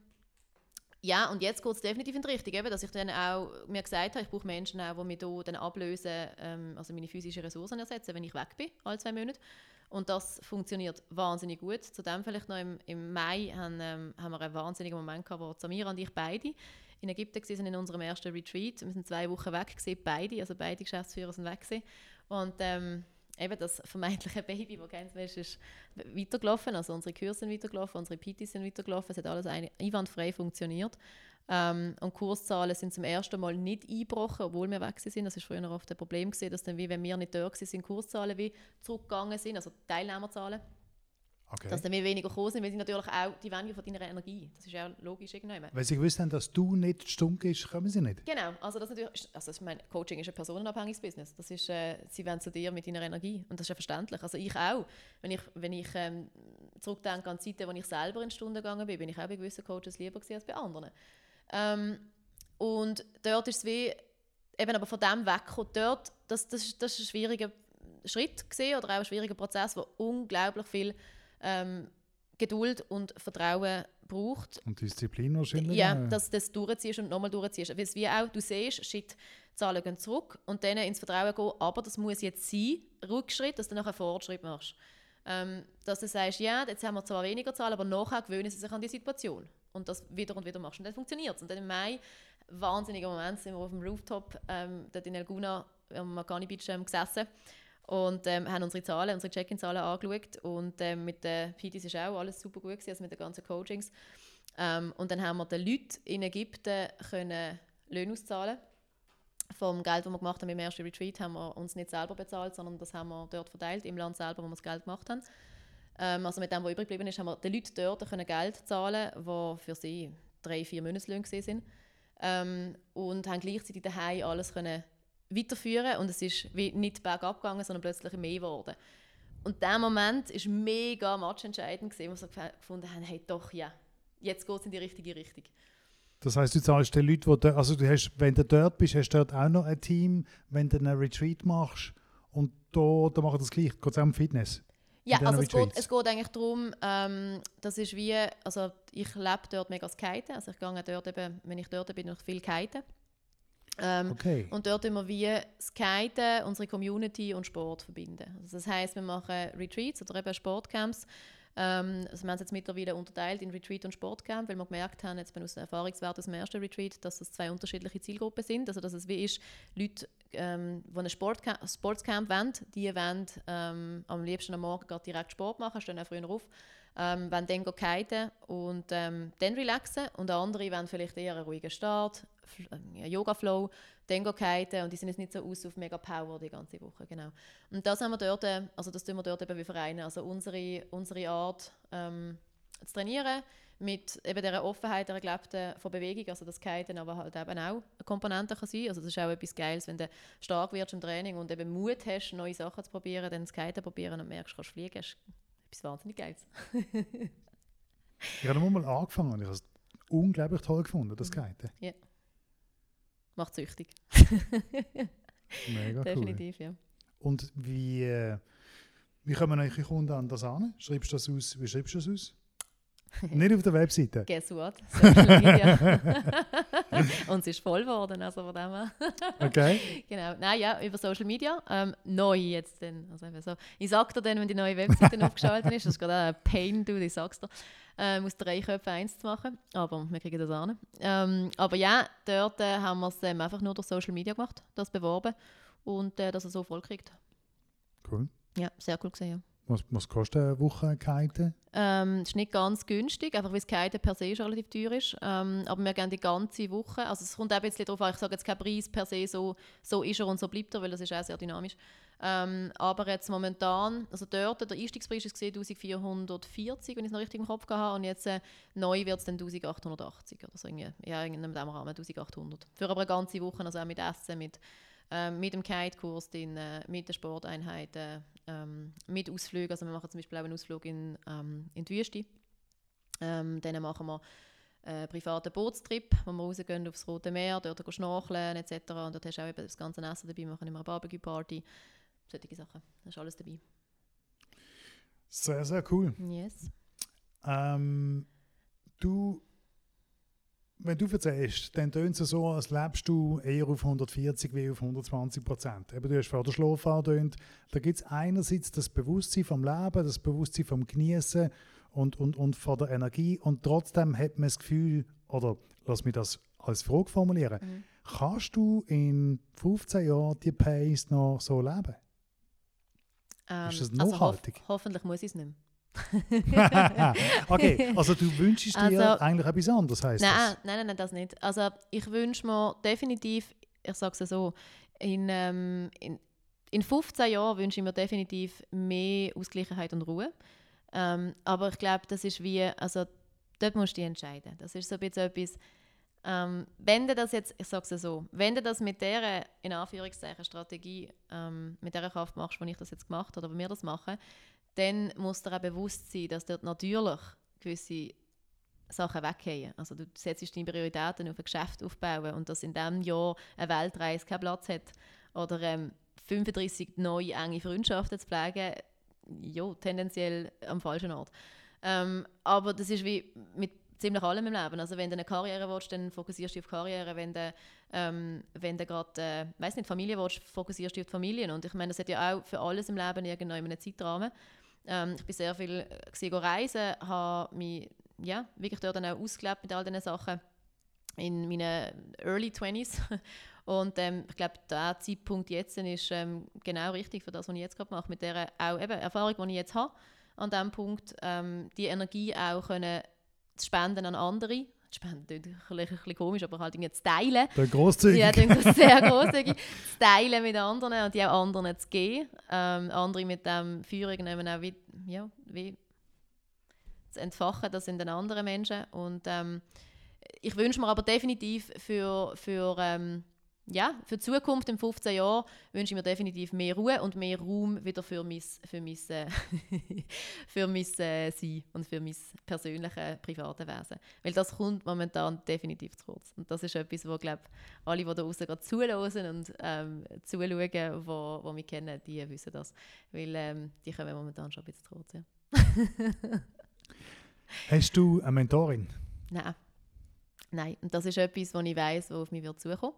ja, und jetzt geht es definitiv in die Richtung, eben, dass ich dann auch mir gesagt habe, ich brauche Menschen auch, die mich hier dann ablösen, ähm, also meine physischen Ressourcen ersetzen, wenn ich weg bin, alle zwei Monate. Und das funktioniert wahnsinnig gut. Zudem vielleicht noch im, im Mai haben, ähm, haben wir einen wahnsinnigen Moment gehabt, wo Samira und ich beide in Ägypten waren in unserem ersten Retreat. Wir sind zwei Wochen weg gewesen, beide, also beide Geschäftsführer sind weg gewesen. Und ähm, eben das vermeintliche Baby, das ganz ist, ist weitergelaufen. Also unsere Kurse sind weitergelaufen, unsere PTs sind weitergelaufen. Es hat alles einwandfrei funktioniert. Ähm, und Kurszahlen sind zum ersten Mal nicht eingebrochen, obwohl wir weg sind. Das war früher oft ein Problem, gewesen, dass dann, wie wenn wir nicht da waren, Kurszahlen wie zurückgegangen sind, also Teilnehmerzahlen. Okay. Dass dann wir weniger gekommen sind, weil sie natürlich auch die wollen von deiner Energie. Das ist ja logisch irgendwann. Weil sie gewusst haben, dass du nicht stumm bist, kommen sie nicht. Genau, also das natürlich, also ich meine, Coaching ist ein personenabhängiges Business. Das ist, äh, sie wollen zu dir mit deiner Energie und das ist ja verständlich. Also ich auch, wenn ich, wenn ich ähm, zurückdenke an Zeiten, wo ich selber in Stunden gegangen bin, bin ich auch bei gewissen Coaches lieber als bei anderen. Ähm, und dort ist es wie, eben aber von dem wegkommen, dort, das, das, das ist ein schwieriger Schritt gesehen oder auch ein schwieriger Prozess, der unglaublich viel ähm, Geduld und Vertrauen braucht. Und Disziplin wahrscheinlich. Ja, dass du das durchziehst und nochmal durchziehst. Weil wie auch, du siehst, shit, Zahlen gehen zurück und dann ins Vertrauen gehen, aber das muss jetzt sein, Rückschritt, dass du nachher Fortschritt machst. Ähm, dass du sagst, ja, jetzt haben wir zwar weniger Zahlen, aber nachher gewöhnen sie sich an die Situation. Und das wieder und wieder machst. Und dann funktioniert es. Und dann im Mai, wahnsinniger Moment, sind wir auf dem Rooftop ähm, dort in Elguna am Magani Beach ähm, gesessen und ähm, haben unsere Zahlen, unsere Check-in-Zahlen angeschaut und ähm, mit den PDs ist auch alles super gut gewesen, also mit den ganzen Coachings. Ähm, und dann haben wir den Leuten in Ägypten können Löhne auszahlen. Vom Geld, das wir gemacht haben im ersten Retreat, haben wir uns nicht selber bezahlt, sondern das haben wir dort verteilt, im Land selber, wo wir das Geld gemacht haben. Ähm, also mit dem, was übrig geblieben ist, haben wir den Leuten dort können Geld zahlen, die für sie drei, vier Monatslöhne waren. Ähm, und haben gleichzeitig daheim alles können weiterführen und es ist wie nicht bergab gegangen, sondern plötzlich mehr geworden. Und der Moment war mega matchentscheidend, wo wir so gefunden haben, hey doch, ja, jetzt geht es in die richtige Richtung. Das heißt, du zahlst den Leuten, die also du hast, wenn du dort bist, hast du dort auch noch ein Team, wenn du einen Retreat machst und da, da macht das gleich, geht es auch um Fitness? Ja, also es geht, es geht, eigentlich darum, ähm, das ist wie, also ich lebe dort mega das Kiten, also ich gehe dort eben, wenn ich dort bin, noch viel kiten. Ähm, okay. Und dort immer wir Skaten, unsere Community und Sport verbinden. Also das heißt, wir machen Retreats oder eben Sportcamps. Ähm, also wir haben es jetzt mittlerweile unterteilt in Retreat und Sportcamp, weil wir gemerkt haben, jetzt aus Erfahrungswert aus dem ersten Retreat, dass das zwei unterschiedliche Zielgruppen sind. Also dass es wie ist, Leute, ähm, die ein Sportcamp, Sportscamp wollen, die wollen ähm, am liebsten am Morgen direkt Sport machen, stehen auch früher auf ähm, wollen dann kiten und ähm, dann relaxen und andere wollen vielleicht eher einen ruhigen Start, äh, Yoga-Flow, dann kiten und die sind jetzt nicht so aus auf mega Power die ganze Woche, genau. Und das haben wir dort, äh, also das tun wir dort eben wie Vereine, also unsere, unsere Art ähm, zu trainieren, mit eben dieser Offenheit, der gelebten von Bewegung, also das Kiten aber halt eben auch eine Komponente kann sein. Also das ist auch etwas Geiles, wenn du stark wirst im Training und eben Mut hast, neue Sachen zu probieren, dann das Kiten probieren und merkst, kannst fliegen, etwas wahnsinnig Geiles. ich habe mal angefangen und ich habe es unglaublich toll gefunden, das Kiten. Ja. Macht süchtig. Mega Definitiv, cool. ja. Und wie, äh, wie kommen eure Kunden an das an? Schreibst du das aus? Wie schreibst du das aus? Nicht auf der Webseite. Guess what? Social Media. und es ist voll geworden, also von dem her. Okay. Genau. Nein, ja, über Social Media. Ähm, neu jetzt dann. Also eben so. Ich sag dir dann, wenn die neue Webseite aufgeschaltet ist, das ist gerade ein Pain, du, ich sag's dir, ähm, aus drei Köpfen eins zu machen. Aber wir kriegen das an. Ähm, aber ja, dort äh, haben wir es ähm, einfach nur durch Social Media gemacht, das beworben und äh, dass er so voll kriegt. Cool. Ja, sehr cool gesehen, ja. Was, was kostet eine Woche Kite? Ähm, es ist nicht ganz günstig, einfach weil das Kiten per se schon relativ teuer ist. Ähm, aber wir gehen die ganze Woche. Also es kommt ein bisschen darauf an, ich sage jetzt keinen Preis per se, so, so ist er und so bleibt er, weil das ist auch sehr dynamisch. Ähm, aber jetzt momentan, also dort, der Einstiegspreis gesehen 1440, wenn ich es noch richtig im Kopf habe, und jetzt äh, neu wird es dann 1880 oder so irgendwie, ja, in dem Rahmen 1800. Für aber eine ganze Woche, also auch mit Essen, mit ähm, mit dem Kite-Kurs, äh, mit den Sporteinheiten, ähm, mit Ausflügen. Also wir machen zum Beispiel auch einen Ausflug in, ähm, in die Wüste. Ähm, dann machen wir einen äh, privaten Bootstrip, wo wir rausgehen aufs Rote Meer, dort schnorcheln etc. Und dort hast du auch eben das ganze Essen dabei, wir machen immer eine Barbecue-Party. Solche Sachen. Das ist alles dabei. Sehr, sehr cool. Yes. Ähm, du wenn du erzählst, dann tönt es so, als lebst du eher auf 140 wie auf 120 Prozent. du hast vor der Schlaf angetönt, da gibt es einerseits das Bewusstsein vom Leben, das Bewusstsein vom Genießen und, und, und von der Energie und trotzdem hat man das Gefühl, oder lass mich das als Frage formulieren, mhm. kannst du in 15 Jahren die Pace noch so leben? Ähm, ist das nachhaltig? Also hof hoffentlich muss ich es nicht mehr. okay, also du wünschst dir also, eigentlich etwas anderes, heißt nein, das? Nein, nein, nein, das nicht. Also ich wünsche mir definitiv, ich sage es so, in, ähm, in, in 15 Jahren wünsche ich mir definitiv mehr Ausgleichheit und Ruhe. Ähm, aber ich glaube, das ist wie, also dort musst du dich entscheiden. Das ist so ein bisschen etwas, ähm, wenn du das jetzt, ich sage es so, wenn du das mit dieser, in Anführungszeichen, Strategie, ähm, mit dieser Kraft machst, wie ich das jetzt gemacht habe, oder wie wir das machen, dann muss dir auch bewusst sein, dass dort natürlich gewisse Sachen weggehen. Also du setzt deine Prioritäten auf ein Geschäft aufbauen und dass in diesem Jahr eine Weltreise keinen Platz hat oder ähm, 35 neue enge Freundschaften zu pflegen, ja, tendenziell am falschen Ort. Ähm, aber das ist wie mit ziemlich allem im Leben. Also wenn du eine Karriere willst, dann fokussierst du auf Karriere. Wenn du, ähm, wenn du gerade, äh, weiß nicht, Familie willst, fokussierst du auf die Familien. Und ich meine, das hat ja auch für alles im Leben irgendeinen Zeitrahmen. Ähm, ich bin sehr viel äh, reisen, habe mich ja, wirklich dort dann auch ausgelebt mit all diesen Sachen in meinen Early 20s. Und ähm, ich glaube, der Zeitpunkt jetzt ist ähm, genau richtig für das, was ich jetzt gerade mache. Mit der auch eben Erfahrung, die ich jetzt habe, an diesem Punkt, ähm, die Energie auch können zu spenden an andere Spenden klingt ein bisschen komisch, aber halt irgendwie zu teilen. Der großzügig. Ja, das sehr großzügig. zu teilen mit anderen und die auch anderen zu geben. Ähm, andere mit dem Führung nehmen auch wie, ja, wie zu entfachen, das sind dann andere Menschen. Und ähm, ich wünsche mir aber definitiv für, für ähm, ja, für die Zukunft in 15 Jahren wünsche ich mir definitiv mehr Ruhe und mehr Raum wieder für mein, für mein, äh, für mein äh, Sein und für mein persönliches, privates Wesen. Weil das kommt momentan definitiv zu kurz. Und das ist etwas, wo, glaube alle, die da draußen gerade zuhören und ähm, zuschauen, die wo, wo mich kennen, die wissen das. Weil ähm, die kommen momentan schon ein bisschen zu kurz. Ja. Hast du eine Mentorin? Nein. Nein, und das ist etwas, wo ich weiß, wo auf mich wird zukommen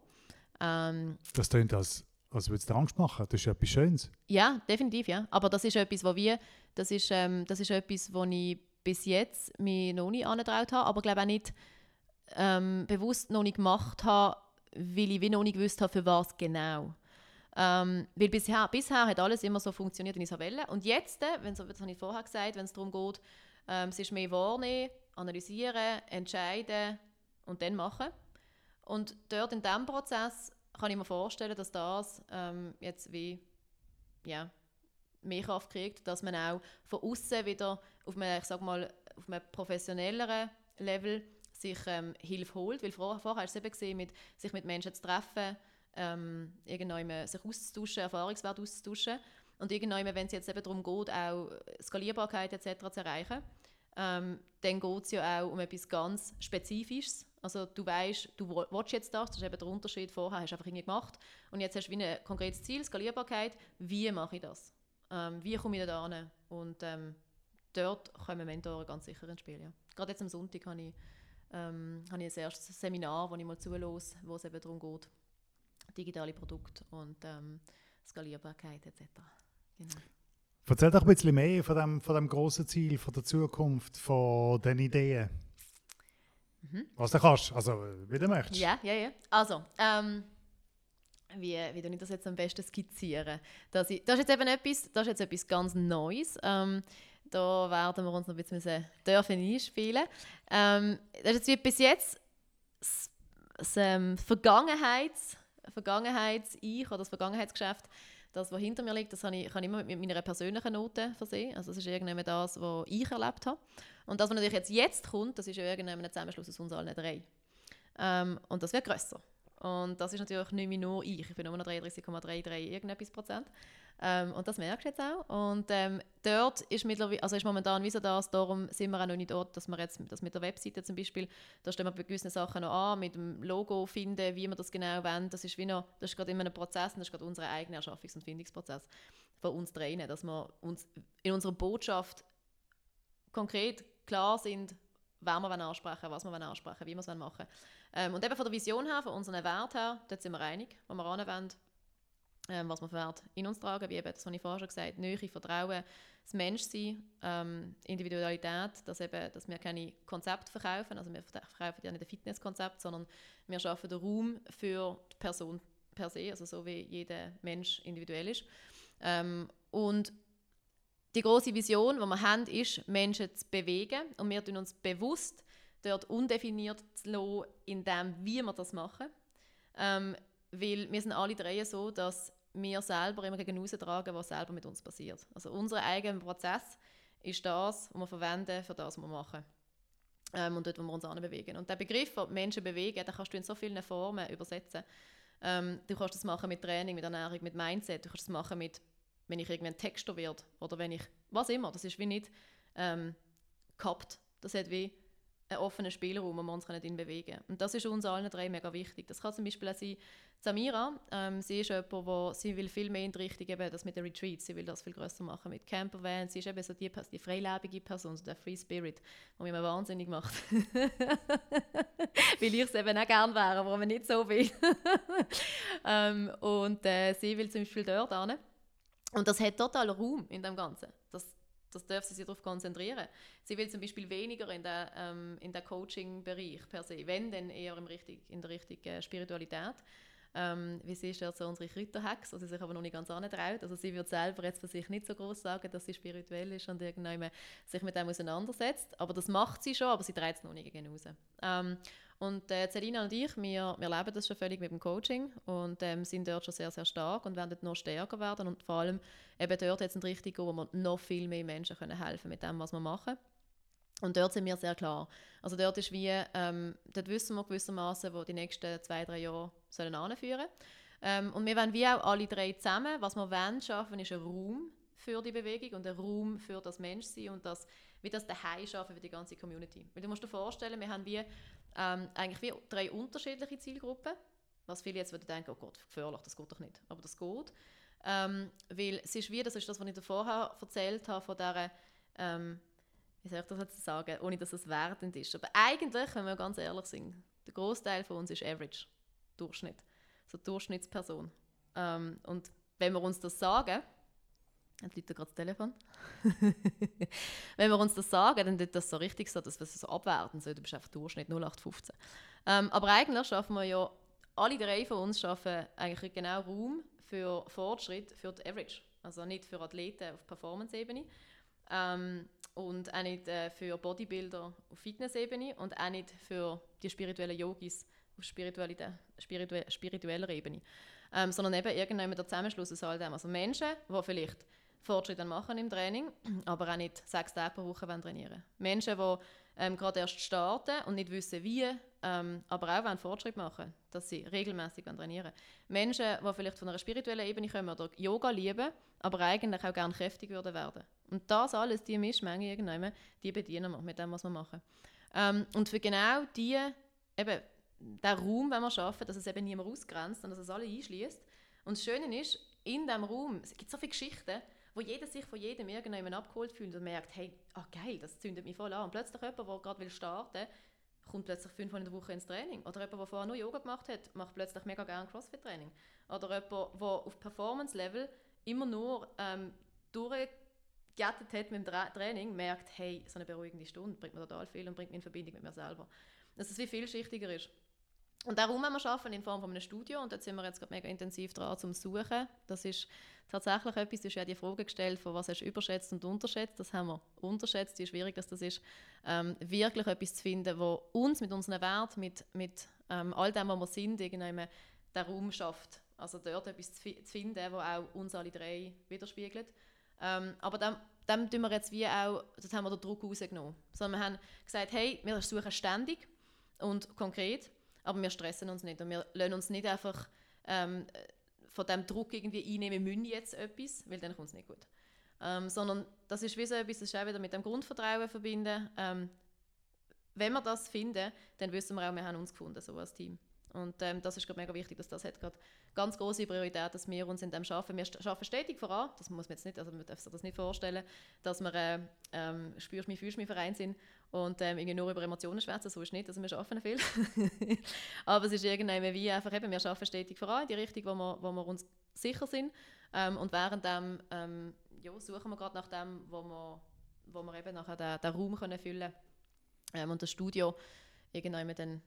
ähm, das klingt, als, als würde es dir Angst machen. Das ist etwas Schönes. Ja, definitiv, ja. Aber das ist etwas, wo wir, das ist, ähm, das ist etwas, wo ich bis jetzt mich noch nicht angetraut habe, aber glaube auch nicht ähm, bewusst noch nicht gemacht habe, weil ich wie noch nicht gewusst habe, für was genau. Ähm, weil bisher, bisher hat alles immer so funktioniert, wie ich es wollte. Und jetzt, äh, wenn das habe ich vorher gesagt, wenn es darum geht, ähm, es ist mehr wahrnehmen, analysieren, entscheiden und dann machen. Und dort in diesem Prozess kann ich mir vorstellen, dass das ähm, jetzt wie ja, mehr Kraft kriegt, dass man auch von außen wieder auf einem, ich sag mal, auf einem professionelleren Level sich ähm, Hilfe holt. Weil vorher, vorher hast du es eben gesehen, mit, sich mit Menschen zu treffen, ähm, irgendwann sich auszutauschen, Erfahrungswerte auszutauschen. Und irgendwann, wenn es jetzt eben darum geht, auch Skalierbarkeit etc. zu erreichen, ähm, dann geht es ja auch um etwas ganz Spezifisches. Also du weißt, du willst jetzt das, das ist eben der Unterschied vorher, hast du einfach irgendwie gemacht und jetzt hast du wie ein konkretes Ziel, Skalierbarkeit, wie mache ich das? Ähm, wie komme ich da hin? Und ähm, dort kommen Mentoren ganz sicher ins Spiel, ja. gerade jetzt am Sonntag habe ich, ähm, habe ich ein erstes Seminar, wo ich mal zulose, wo es eben darum geht, digitale Produkte und ähm, Skalierbarkeit etc. Genau. Erzähl doch ein bisschen mehr von dem, von dem grossen Ziel, von der Zukunft, von den Ideen. Mhm. Was du kannst, also wie du möchtest. Ja, ja, ja. Also, ähm, wie, wie ich das jetzt am besten skizzieren? Das, ist, das, ist jetzt eben etwas, das ist jetzt etwas ganz Neues. Ähm, da werden wir uns noch ein bisschen dürfen einspielen. Ähm, das ist jetzt wie bis jetzt das, das ähm, Vergangenheits, Vergangenheits-Ich oder das Vergangenheitsgeschäft das, was hinter mir liegt, das habe ich, kann ich immer mit meiner persönlichen Note versehen. Also das ist irgendwann das, was ich erlebt habe. Und das, was natürlich jetzt, jetzt kommt, das ist ja ein Zusammenschluss aus uns allen drei. Ähm, und das wird grösser. Und das ist natürlich nicht mehr nur ich. Ich bin nur noch 33,33 irgendetwas Prozent. Ähm, und das merkst du jetzt auch. Und ähm, dort ist, mittlerweile, also ist momentan wie so das, darum sind wir auch noch nicht dort, dass wir jetzt das mit der Webseite zum Beispiel, da stehen wir bei gewissen Sachen noch an, mit dem Logo finden, wie wir das genau wollen. Das ist wie noch, das ist gerade immer ein Prozess und das ist gerade unser eigener Erschaffungs- und Findungsprozess von uns drinnen, dass wir uns in unserer Botschaft konkret klar sind, wer wir ansprechen was wir ansprechen wie wir es machen ähm, Und eben von der Vision her, von unseren Werten her, dort sind wir einig, wo wir anwenden ähm, was wir für Werte in uns tragen, wie eben, das habe ich vorher schon gesagt, Nähe, Vertrauen, das Menschsein, ähm, Individualität, dass, eben, dass wir keine Konzepte verkaufen, also wir verkaufen ja nicht ein Fitnesskonzept, sondern wir schaffen den Raum für die Person per se, also so wie jeder Mensch individuell ist. Ähm, und die große Vision, die wir haben, ist, Menschen zu bewegen und wir tun uns bewusst dort undefiniert zu lassen, in dem, wie wir das machen. Ähm, weil wir sind alle drei so, dass wir selber immer gegen tragen, was selber mit uns passiert. Also unser eigener Prozess ist das, was wir verwenden für das, was wir machen. Ähm, und dort, wo wir uns bewegen. Und der Begriff, den Menschen bewegen, den kannst du in so vielen Formen übersetzen. Ähm, du kannst das machen mit Training, mit Ernährung, mit Mindset. Du kannst das machen mit, wenn ich irgendwann Texter werde oder wenn ich, was immer. Das ist wie nicht ähm, gehabt. Das hat wie einen offenen Spielraum, wo wir uns in bewegen können. Und das ist uns allen drei mega wichtig. Das kann zum Beispiel auch sein, Samira, ähm, sie ist jemand, wo sie will viel mehr in die Richtung eben das mit den Retreats, sie will das viel größer machen mit Campervans, sie ist eben so die, die freilebige Person, so der Free Spirit, der mich wahnsinnig macht. weil ich es eben auch gerne wäre, aber nicht so will. ähm, und äh, sie will zum Beispiel dort hin. Und das hat total Raum in dem Ganzen. Das, das darf sie sich darauf konzentrieren. Sie will zum Beispiel weniger in der, ähm, der Coaching-Bereich per se, wenn dann eher im richtig, in der richtigen Spiritualität. Ähm, wie sie ist ja so unsere Kräuterhex, also sie sich aber noch nicht ganz antraut. Also sie wird selber jetzt für sich nicht so groß sagen, dass sie spirituell ist und irgendwann sich mit dem auseinandersetzt. Aber das macht sie schon, aber sie trägt es noch nicht gegen raus. Ähm, und äh, Celina und ich, wir, wir leben das schon völlig mit dem Coaching und ähm, sind dort schon sehr, sehr stark und werden noch stärker werden und vor allem eben dort jetzt in die Richtung, wo wir noch viel mehr Menschen können helfen mit dem, was wir machen. Und dort sind wir sehr klar. Also dort ist wie, ähm, dort wissen wir gewissermaßen, wo die nächsten zwei, drei Jahre sollen anführen. Ähm, und wir wollen wie auch alle drei zusammen, was wir wollen schaffen, ist ein Raum für die Bewegung und ein Raum für das Menschsein und das, wie das daheim schaffen für die ganze Community. Weil du musst dir vorstellen, wir haben wie, ähm, eigentlich wie drei unterschiedliche Zielgruppen, was viele jetzt würden denken, oh Gott, gefährlich, das geht doch nicht. Aber das geht. Ähm, weil es ist wie, das ist das, was ich dir vorher erzählt habe, von dieser ähm, wie soll ich das jetzt sagen, ohne dass es wertend ist. Aber eigentlich, wenn wir ganz ehrlich sind, der Großteil von uns ist Average, Durchschnitt, so Durchschnittsperson. Ähm, und wenn wir uns das sagen, Jetzt liegt gerade das Telefon. Wenn wir uns das sagen, dann tut das so richtig so, dass wir es so abwerten sollen. Du bist einfach Durchschnitt 0815. Ähm, aber eigentlich schaffen wir ja, alle drei von uns schaffen eigentlich genau Raum für Fortschritt für die Average. Also nicht für Athleten auf Performance-Ebene, ähm, und auch nicht äh, für Bodybuilder auf Fitnessebene und auch nicht für die spirituellen Yogis auf spirituelle, spiritueller Ebene. Ähm, sondern eben irgendwann der Zusammenschluss aus all dem. Also Menschen, die vielleicht Fortschritte machen im Training, aber auch nicht sechs Tage pro Woche trainieren. Menschen, die ähm, gerade erst starten und nicht wissen, wie, ähm, aber auch wollen Fortschritt machen dass sie regelmäßig trainieren Menschen, die vielleicht von einer spirituellen Ebene kommen oder Yoga lieben, aber eigentlich auch gerne kräftig würden werden. Und das alles, die Mischmenge irgendwann, die bedienen wir mit dem, was wir machen. Ähm, und für genau die, eben, den Raum, wenn wir schaffen, dass es eben niemand ausgrenzt und dass es alle einschließt. Und das Schöne ist, in diesem Raum, es gibt so viele Geschichten, wo jeder sich von jedem irgendjemand abgeholt fühlt und merkt, hey, ach geil, das zündet mich voll an. Und plötzlich jemand, der gerade will starten kommt plötzlich fünfmal in der Woche ins Training. Oder jemand, der vorher nur Yoga gemacht hat, macht plötzlich mega gerne CrossFit-Training. Oder jemand, der auf Performance-Level immer nur ähm, durchgejettet hat mit dem Tra Training, merkt, hey, so eine beruhigende Stunde bringt mir total viel und bringt mich in Verbindung mit mir selber. Dass es wie vielschichtiger ist. Und darum haben wir schaffen in Form von einem Studio und da sind wir jetzt gerade mega intensiv dran zum Suchen. Das ist tatsächlich etwas, du hast ja die Frage gestellt, von was hast du überschätzt und unterschätzt. Das haben wir unterschätzt, wie schwierig das ist, ähm, wirklich etwas zu finden, wo uns mit unseren Werten, mit, mit ähm, all dem, was wir sind, irgendwie den Raum schafft. Also dort etwas zu, finden, wo auch uns alle drei widerspiegelt. Ähm, aber dem, dem tun wir jetzt wie auch, das haben wir den Druck rausgenommen. Sondern wir haben gesagt, hey, wir suchen ständig und konkret, aber wir stressen uns nicht und wir lassen uns nicht einfach ähm, von dem Druck irgendwie einnehmen, wir müssen jetzt etwas, weil dann kommt es nicht gut. Ähm, sondern das ist wie so etwas, das ist auch wieder mit dem Grundvertrauen verbinden. Ähm, wenn wir das finden, dann wissen wir auch, wir haben uns gefunden, so als Team. Und ähm, das ist gerade mega wichtig, dass das hat gerade ganz große Priorität, dass wir uns in dem schaffen. Wir schaffen stetig voran. Das muss man jetzt nicht, also man darf sich das nicht vorstellen, dass wir äh, ähm, spürst mich, fühlst mich Verein sind und ähm, irgendwie nur über Emotionen schwätzen. So ist nicht, also wir schaffen viel. Aber es ist irgendwie wie einfach eben, wir schaffen stetig voran in die Richtung, wo wir, wo wir uns sicher sind. Ähm, und währenddem ähm, ja, suchen wir gerade nach dem, wo wir, wo wir eben nachher den, den Raum können füllen können ähm, und das Studio irgendwie dann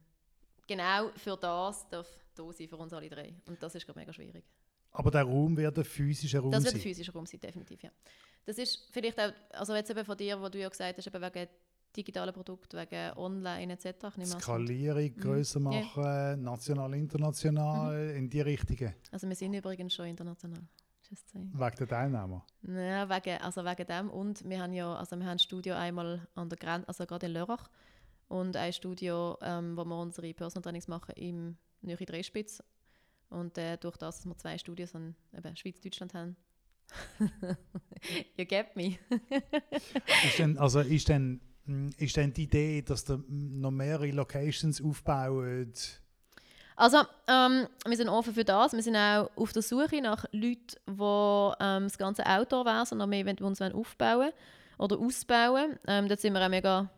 genau für das darf da sein, für uns alle drei. Und das ist gerade mega schwierig. Aber der Raum wird ein physischer Raum sein? Das wird ein physischer Raum sein, definitiv, ja. Das ist vielleicht auch, also jetzt eben von dir, wo du ja gesagt hast, eben wegen digitalen Produkten, wegen Online etc. Skalierung mhm. grösser machen, yeah. national, international, mhm. in die Richtung. Also wir sind übrigens schon international. Wegen der Teilnehmer? Ja, wegen, also wegen dem und wir haben ja, also wir haben ein Studio einmal an der Grenze, also gerade in Lörrach, und ein Studio, ähm, wo wir unsere Personal Trainings machen im Nähe Drehspitz. Und äh, durch das, dass wir zwei Studios in Schweiz, Deutschland haben, you get me. ist denn, also ist denn, hm, ist denn die Idee, dass ihr noch mehrere Locations aufbaut? Also, ähm, wir sind offen für das. Wir sind auch auf der Suche nach Leuten, die ähm, das ganze Outdoor-Wesen noch mehr uns aufbauen oder ausbauen. Ähm, dort sind wir auch mega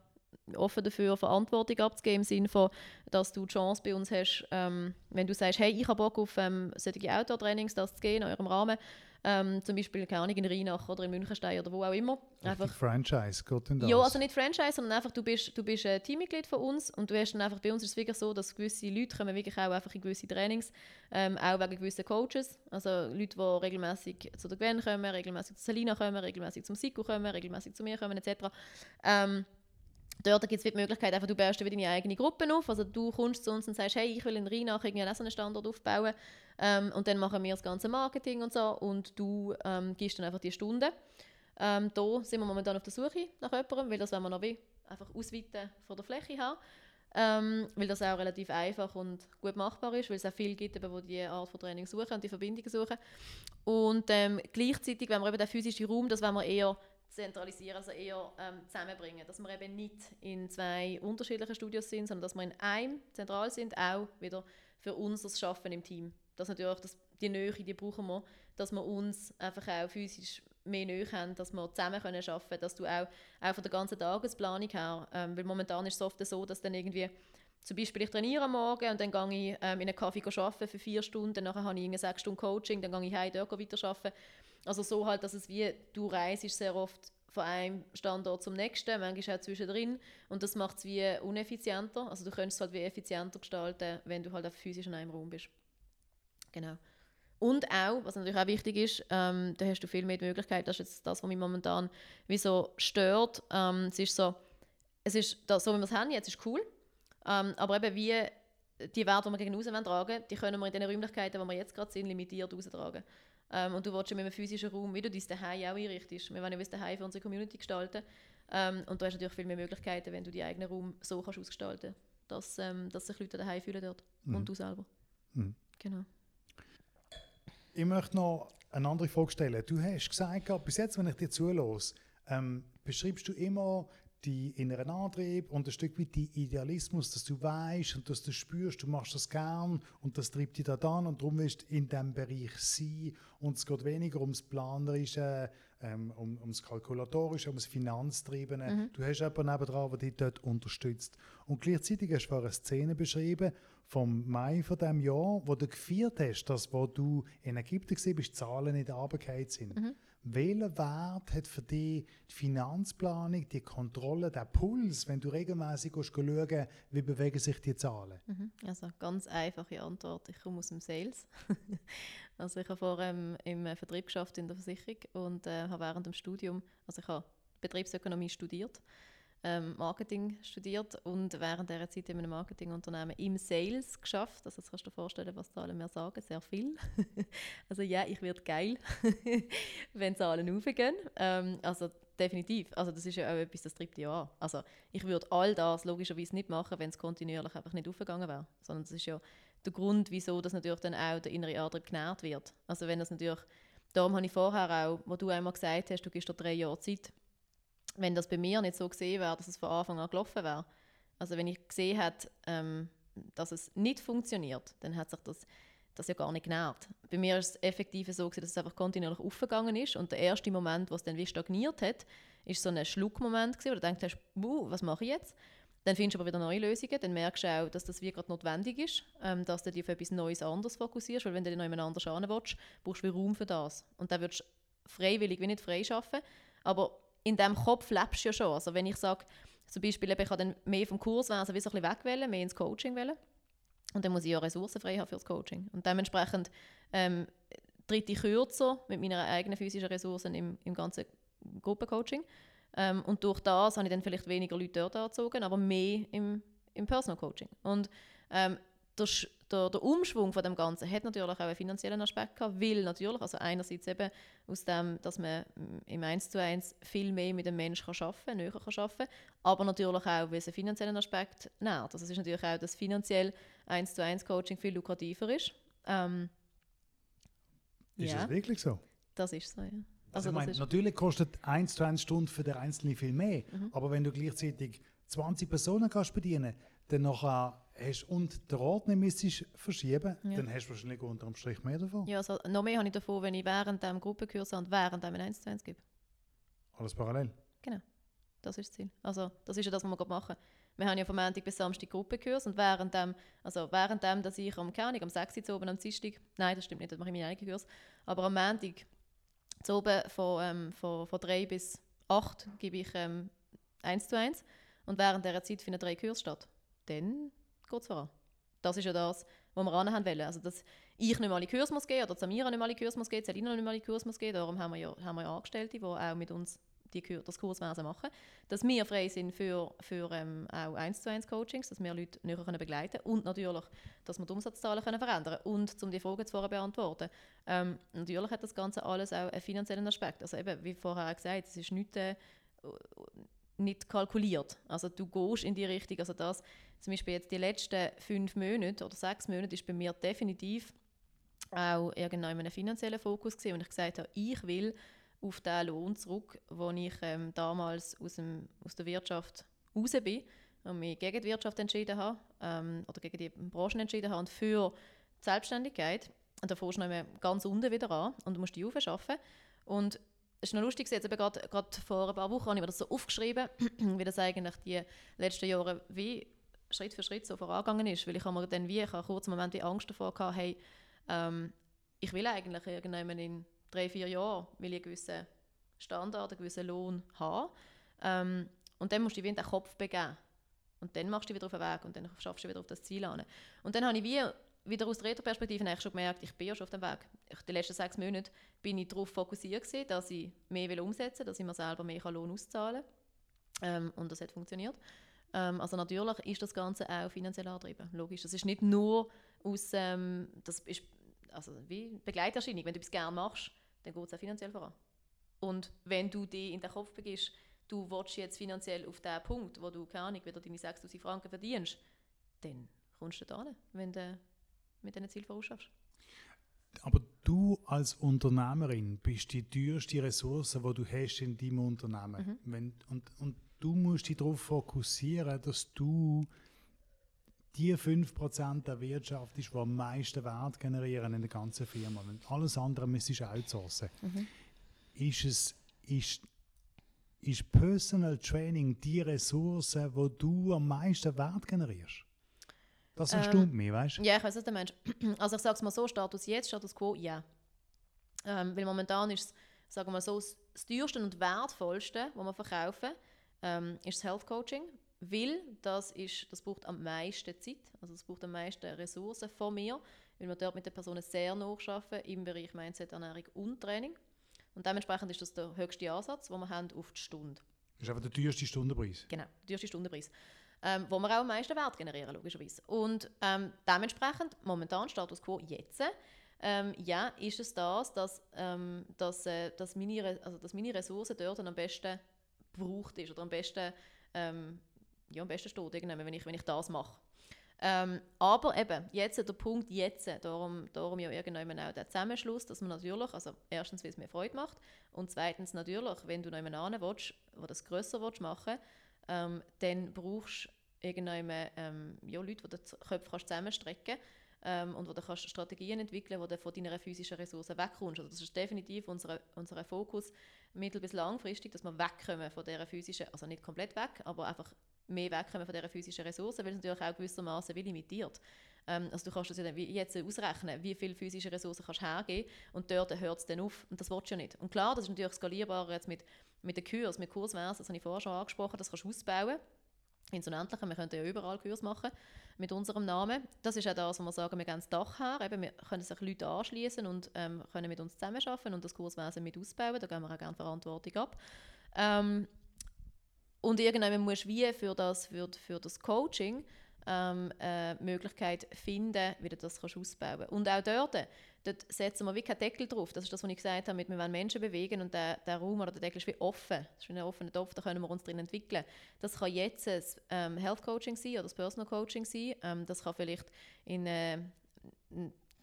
offen dafür, Verantwortung abzugeben, im Sinne von, dass du die Chance bei uns hast, ähm, wenn du sagst, hey, ich habe Bock auf ähm, solche Outdoor-Trainings, das zu gehen in eurem Rahmen, ähm, zum Beispiel, keine Ahnung, in Rheinach oder in Münchenstein oder wo auch immer. Einfach Franchise, geht denn das? Ja, also nicht Franchise, sondern einfach, du bist, du bist ein Teammitglied von uns und du hast dann einfach, bei uns ist es wirklich so, dass gewisse Leute kommen wirklich auch einfach in gewisse Trainings, ähm, auch wegen gewissen Coaches, also Leute, die regelmäßig zu der Gwen kommen, regelmäßig zu Selina kommen, regelmäßig zum Siko kommen, regelmäßig zu mir kommen, etc. Ähm, Dort gibt es die Möglichkeit, einfach, du baust wieder deine eigene Gruppe auf. Also du kommst zu uns und sagst, hey, ich will in Rheinach irgendwie einen Standort aufbauen. Ähm, und dann machen wir das ganze Marketing und so. Und du ähm, gibst dann einfach die Stunden. Ähm, da sind wir momentan auf der Suche nach jemandem, weil das wollen wir noch wie einfach ausweiten von der Fläche her. Ähm, weil das auch relativ einfach und gut machbar ist, weil es auch viele gibt, die diese Art von Training suchen und die Verbindungen suchen. Und ähm, gleichzeitig, wenn wir eben den physischen Raum, das wollen wir eher zentralisieren, also eher ähm, zusammenbringen. Dass wir eben nicht in zwei unterschiedlichen Studios sind, sondern dass wir in einem zentral sind, auch wieder für uns das Schaffen im Team. Das natürlich das, die Nähe, die brauchen wir, dass wir uns einfach auch physisch mehr Nähe haben, dass wir zusammen können arbeiten können, dass du auch, auch von der ganzen Tagesplanung her, ähm, weil momentan ist es oft so, dass dann irgendwie zum Beispiel ich trainiere am Morgen und dann gehe ich ähm, in einen Kaffee arbeiten für vier Stunden, dann habe ich eine sechs Stunden Coaching, dann gehe ich heim, dort weiter arbeiten also so halt, dass es wie, du reist sehr oft von einem Standort zum nächsten, manchmal auch zwischendrin und das macht es wie uneffizienter. Also du könntest es halt wie effizienter gestalten, wenn du halt auch physisch in einem Raum bist. Genau. Und auch, was natürlich auch wichtig ist, ähm, da hast du viel mehr die Möglichkeit, das ist jetzt das, was mich momentan wie so stört. Ähm, es ist so, es ist das, so wie wir es haben jetzt, ist cool, ähm, aber eben wie die Werte, die wir gegen raus tragen, die können wir in den Räumlichkeiten, wo wir jetzt gerade sind, limitiert raustragen. Ähm, und du willst ja mit einem physischen Raum, wie du dein Zuhause auch einrichtest. Wir wollen ja das Zuhause für unsere Community gestalten. Ähm, und du hast natürlich viel mehr Möglichkeiten, wenn du deinen eigenen Raum so kannst ausgestalten kannst, dass, ähm, dass sich Leute daheim fühlen dort. Mhm. Und du selber. Mhm. Genau. Ich möchte noch eine andere Frage stellen. Du hast gesagt, bis jetzt, wenn ich dir zulasse, ähm, beschreibst du immer die inneren Antrieb und ein Stück weit die Idealismus, dass du weißt und dass du spürst, du machst das gern und das treibt dich da an und darum willst du in diesem Bereich sein und es geht weniger ums Planerische, ähm, um, ums Kalkulatorische, ums Finanztriebene. Mhm. Du hast jemanden nebendran, der dich dort unterstützt. Und gleichzeitig hast du eine Szene beschrieben vom Mai von diesem Jahr, wo du gefeiert hast, dass wo du in Ägypten gesehen bist, Zahlen in der Arbeit sind. Mhm. Welcher Wert hat für dich die Finanzplanung, die Kontrolle, der Puls, wenn du regelmäßig schauen wie bewegen sich die Zahlen? Mhm. Also ganz einfache Antwort. Ich komme aus dem Sales. also ich habe vorher ähm, im Vertrieb geschafft in der Versicherung und äh, habe während dem Studium, also ich habe Betriebsökonomie studiert ähm, Marketing studiert und während dieser Zeit in einem Marketingunternehmen im Sales geschafft. Also das kannst du dir vorstellen, was Zahlen mir sagen, sehr viel. also ja, ich werde geil, wenn Zahlen aufgehen. Ähm, also definitiv. Also das ist ja auch etwas, das treibt ja an. Also ich würde all das logischerweise nicht machen, wenn es kontinuierlich einfach nicht aufgegangen wäre. Sondern das ist ja der Grund, wieso das natürlich dann auch der innere Antrieb genährt wird. Also wenn das natürlich, darum habe ich vorher auch, wo du einmal gesagt hast, du gibst dir drei Jahre Zeit, wenn das bei mir nicht so gesehen wäre, dass es von Anfang an gelaufen wäre, also wenn ich gesehen hätte, ähm, dass es nicht funktioniert, dann hat sich das, das ja gar nicht genährt. Bei mir ist es effektiv so, gewesen, dass es einfach kontinuierlich aufgegangen ist und der erste Moment, wo es dann wie stagniert hat, ist so ein Schluckmoment gewesen, wo du denkst, was mache ich jetzt? Dann findest du aber wieder neue Lösungen, dann merkst du auch, dass das wie gerade notwendig ist, ähm, dass du dich auf etwas Neues anders fokussierst, weil wenn du dich noch jemand anders willst, brauchst du Raum für das. Und dann würdest du freiwillig wie nicht frei schaffen, aber in diesem Kopf lebst du ja schon. Also wenn ich sage, zum Beispiel, ich kann dann mehr vom Kurs also wie so ein bisschen wegwählen, mehr ins Coaching wählen. Und dann muss ich ja Ressourcen frei haben für das Coaching. Und dementsprechend ähm, tritt ich kürzer mit meinen eigenen physischen Ressourcen im, im ganzen Gruppencoaching. Ähm, und durch das habe ich dann vielleicht weniger Leute dort angezogen, aber mehr im, im Personal Coaching. Und ähm, der, der, der, Umschwung von dem Ganzen hat natürlich auch einen finanziellen Aspekt gehabt, weil natürlich, also einerseits eben aus dem, dass man im 1 zu 1 viel mehr mit dem Menschen kann arbeiten, näher kann arbeiten, aber natürlich auch, weil es einen finanziellen Aspekt nährt. Also es ist natürlich auch, dass finanziell 1 zu 1 Coaching viel lukrativer ist. Ähm, ist ja, das wirklich so? Das ist so, ja. Also, also ich meine, natürlich kostet 1 zu 1 Stunde für den Einzelnen viel mehr, mhm. aber wenn du gleichzeitig 20 Personen kannst bedienen, dann nachher hast und den Ort nicht müsstest verschieben, ja. dann hast du wahrscheinlich unter dem Strich mehr davon. Ja, also noch mehr habe ich davon, wenn ich während dem Gruppenkurs und während dem 1 zu 1 gebe. Alles parallel? Genau, das ist das Ziel. Also das ist ja das, was wir gerade machen. Wir haben ja von Montag bis Samstag Gruppenkurs und während dem, also während dem, dass ich am Kernig, am 6 Uhr oben am Dienstag, nein, das stimmt nicht, das mache ich meinen eigenen Kurs, aber am Montag zu oben von, ähm, von, von 3 bis 8 gebe ich ähm, 1 zu 1 und während dieser Zeit finden drei Kurse statt. Dann es voran. Das ist ja das, was wir anhaben wollen. Also, dass ich nicht mal in Kurs muss gehen oder Samira nicht mal in Kurs muss gehen, Selina nicht mal in Kurs muss gehen. Darum haben wir ja, haben wir Angestellte, die auch mit uns die, das Kurswesen machen. Dass wir frei sind für, für ähm, auch 1 zu 1 Coachings, dass wir Leute näher können begleiten können und natürlich, dass wir die Umsatzzahlen können verändern können. Und um die Fragen zu beantworten, ähm, natürlich hat das Ganze alles auch einen finanziellen Aspekt. Also eben, wie vorher gesagt, es ist nicht, äh, nicht kalkuliert. Also du gehst in die Richtung, also das zum Beispiel jetzt die letzten fünf Monate oder sechs Monate ist bei mir definitiv auch irgendwann einen finanziellen Fokus gesehen und ich gesagt habe, ich will auf den Lohn zurück, wo ich ähm, damals aus, dem, aus der Wirtschaft raus bin und mich gegen die Wirtschaft entschieden habe ähm, oder gegen die Branchen entschieden habe und für die Selbstständigkeit. Und da fährst du ganz unten wieder an und musst die aufschaffen. Und es ist noch lustig, jetzt gerade, vor ein paar Wochen habe ich mir das so aufgeschrieben, wie das eigentlich die letzten Jahre wie Schritt für Schritt so vorangegangen ist, weil ich habe mir dann wie, ich habe kurz einen Moment wie Angst davor gehabt, hey, ähm, ich will eigentlich irgendwann in drei, vier Jahren will ich einen gewissen Standard, einen gewissen Lohn haben. Ähm, und dann musst du in den Kopf begeben. Und dann machst du dich wieder auf den Weg und dann schaffst du wieder auf das Ziel an. Und dann habe ich wie wieder aus der Retro-Perspektive eigentlich schon gemerkt, ich bin ja schon auf dem Weg. Ich, die letzten sechs Monate bin ich darauf fokussiert gewesen, dass ich mehr will umsetzen will, dass ich mir selber mehr Lohn auszahlen kann. Ähm, und das hat funktioniert. Ähm, also natürlich ist das Ganze auch finanziell angetrieben, logisch. Das ist nicht nur aus, ähm, das ist also wie Begleiterscheinung. Wenn du etwas gerne machst, dann geht es auch finanziell voran. Und wenn du dich in den Kopf begibst, du willst jetzt finanziell auf den Punkt, wo du, keine Ahnung, wieder deine 6'000 Franken verdienst, dann kommst du da hin, wenn du mit diesen Zielen vorausschaffst. Aber du als Unternehmerin bist die teuerste Ressource, die du hast in deinem Unternehmen. Mhm. Wenn, und, und du musst dich darauf fokussieren, dass du die 5% der Wirtschaft ist, die am meisten Wert generieren in der ganzen Firma. Wenn alles andere müsstest du outsourcen. Mhm. Ist es ist, ist Personal Training die Ressource, wo du am meisten Wert generierst? Das erstaunt ähm, mich, weißt du? Ja, ich weiß, was du meinst. Also ich sage es mal so, Status jetzt, Status quo, ja. Ähm, weil momentan ist es, sagen wir mal so, das, das teuerste und wertvollste, was wir verkaufen, ähm, ist das Health Coaching. Weil das, ist, das braucht am meisten Zeit, also es braucht am meisten Ressourcen von mir, weil wir dort mit den Personen sehr nacharbeiten im Bereich Mindset, Ernährung und Training. Und dementsprechend ist das der höchste Ansatz, den wir haben auf die Stunde. Das ist aber der teuerste Stundenpreis. Genau, der teuerste Stundenpreis. Ähm, wo wir auch am meisten Wert generieren, logischerweise. Und ähm, dementsprechend, momentan Status quo jetzt, ähm, ja, ist es das, dass, ähm, dass, äh, dass, meine, also, dass meine Ressourcen dort am besten gebraucht ist oder am besten, ähm, ja, am besten steht, wenn ich, wenn ich das mache. Ähm, aber eben, jetzt der Punkt jetzt, darum, darum ja irgendwann auch der Zusammenschluss, dass man natürlich, also erstens, weil es mir Freude macht und zweitens natürlich, wenn du jemanden willst, wo das grösser willst machen ähm, dann brauchst du irgendwann ähm, ja, Leute, die den Köpfe kannst zusammenstrecken ähm, und wo du kannst Strategien entwickeln wo du von deiner physischen Ressourcen wegkommst. Also das ist definitiv unser, unser Fokus mittel- bis langfristig, dass wir wegkommen von dieser physischen, also nicht komplett weg, aber einfach mehr wegkommen von dieser physischen Ressourcen, weil es natürlich auch gewissermaßen limitiert. Ähm, also du kannst das ja jetzt ausrechnen, wie viele physische Ressourcen kannst du hergeben und dort hört es dann auf und das willst du ja nicht. Und klar, das ist natürlich skalierbarer jetzt mit, mit den Kurs, mit Kursversen, das habe ich vorher schon angesprochen, das kannst du ausbauen ins Unendliche. Wir können ja überall Kurs machen mit unserem Namen. Das ist auch das, wo wir sagen, wir gehen das Dach her. Eben, wir können sich Leute anschließen und ähm, können mit uns zusammenarbeiten und das Kurswesen mit ausbauen. Da geben wir auch gerne Verantwortung ab. Ähm, und irgendwann musst du wie für das, für, für das Coaching ähm, eine Möglichkeit finden, wie du das kannst ausbauen kannst. Und auch dort, dort setzen wir wie keinen Deckel drauf. Das ist das, was ich gesagt habe, mit wir wollen Menschen bewegen und der, der Raum oder der Deckel ist wie offen. Das ist wie ein offener Topf, da können wir uns drin entwickeln. Das kann jetzt das ähm, Health Coaching sein oder das Personal Coaching sein. Ähm, das kann vielleicht in äh,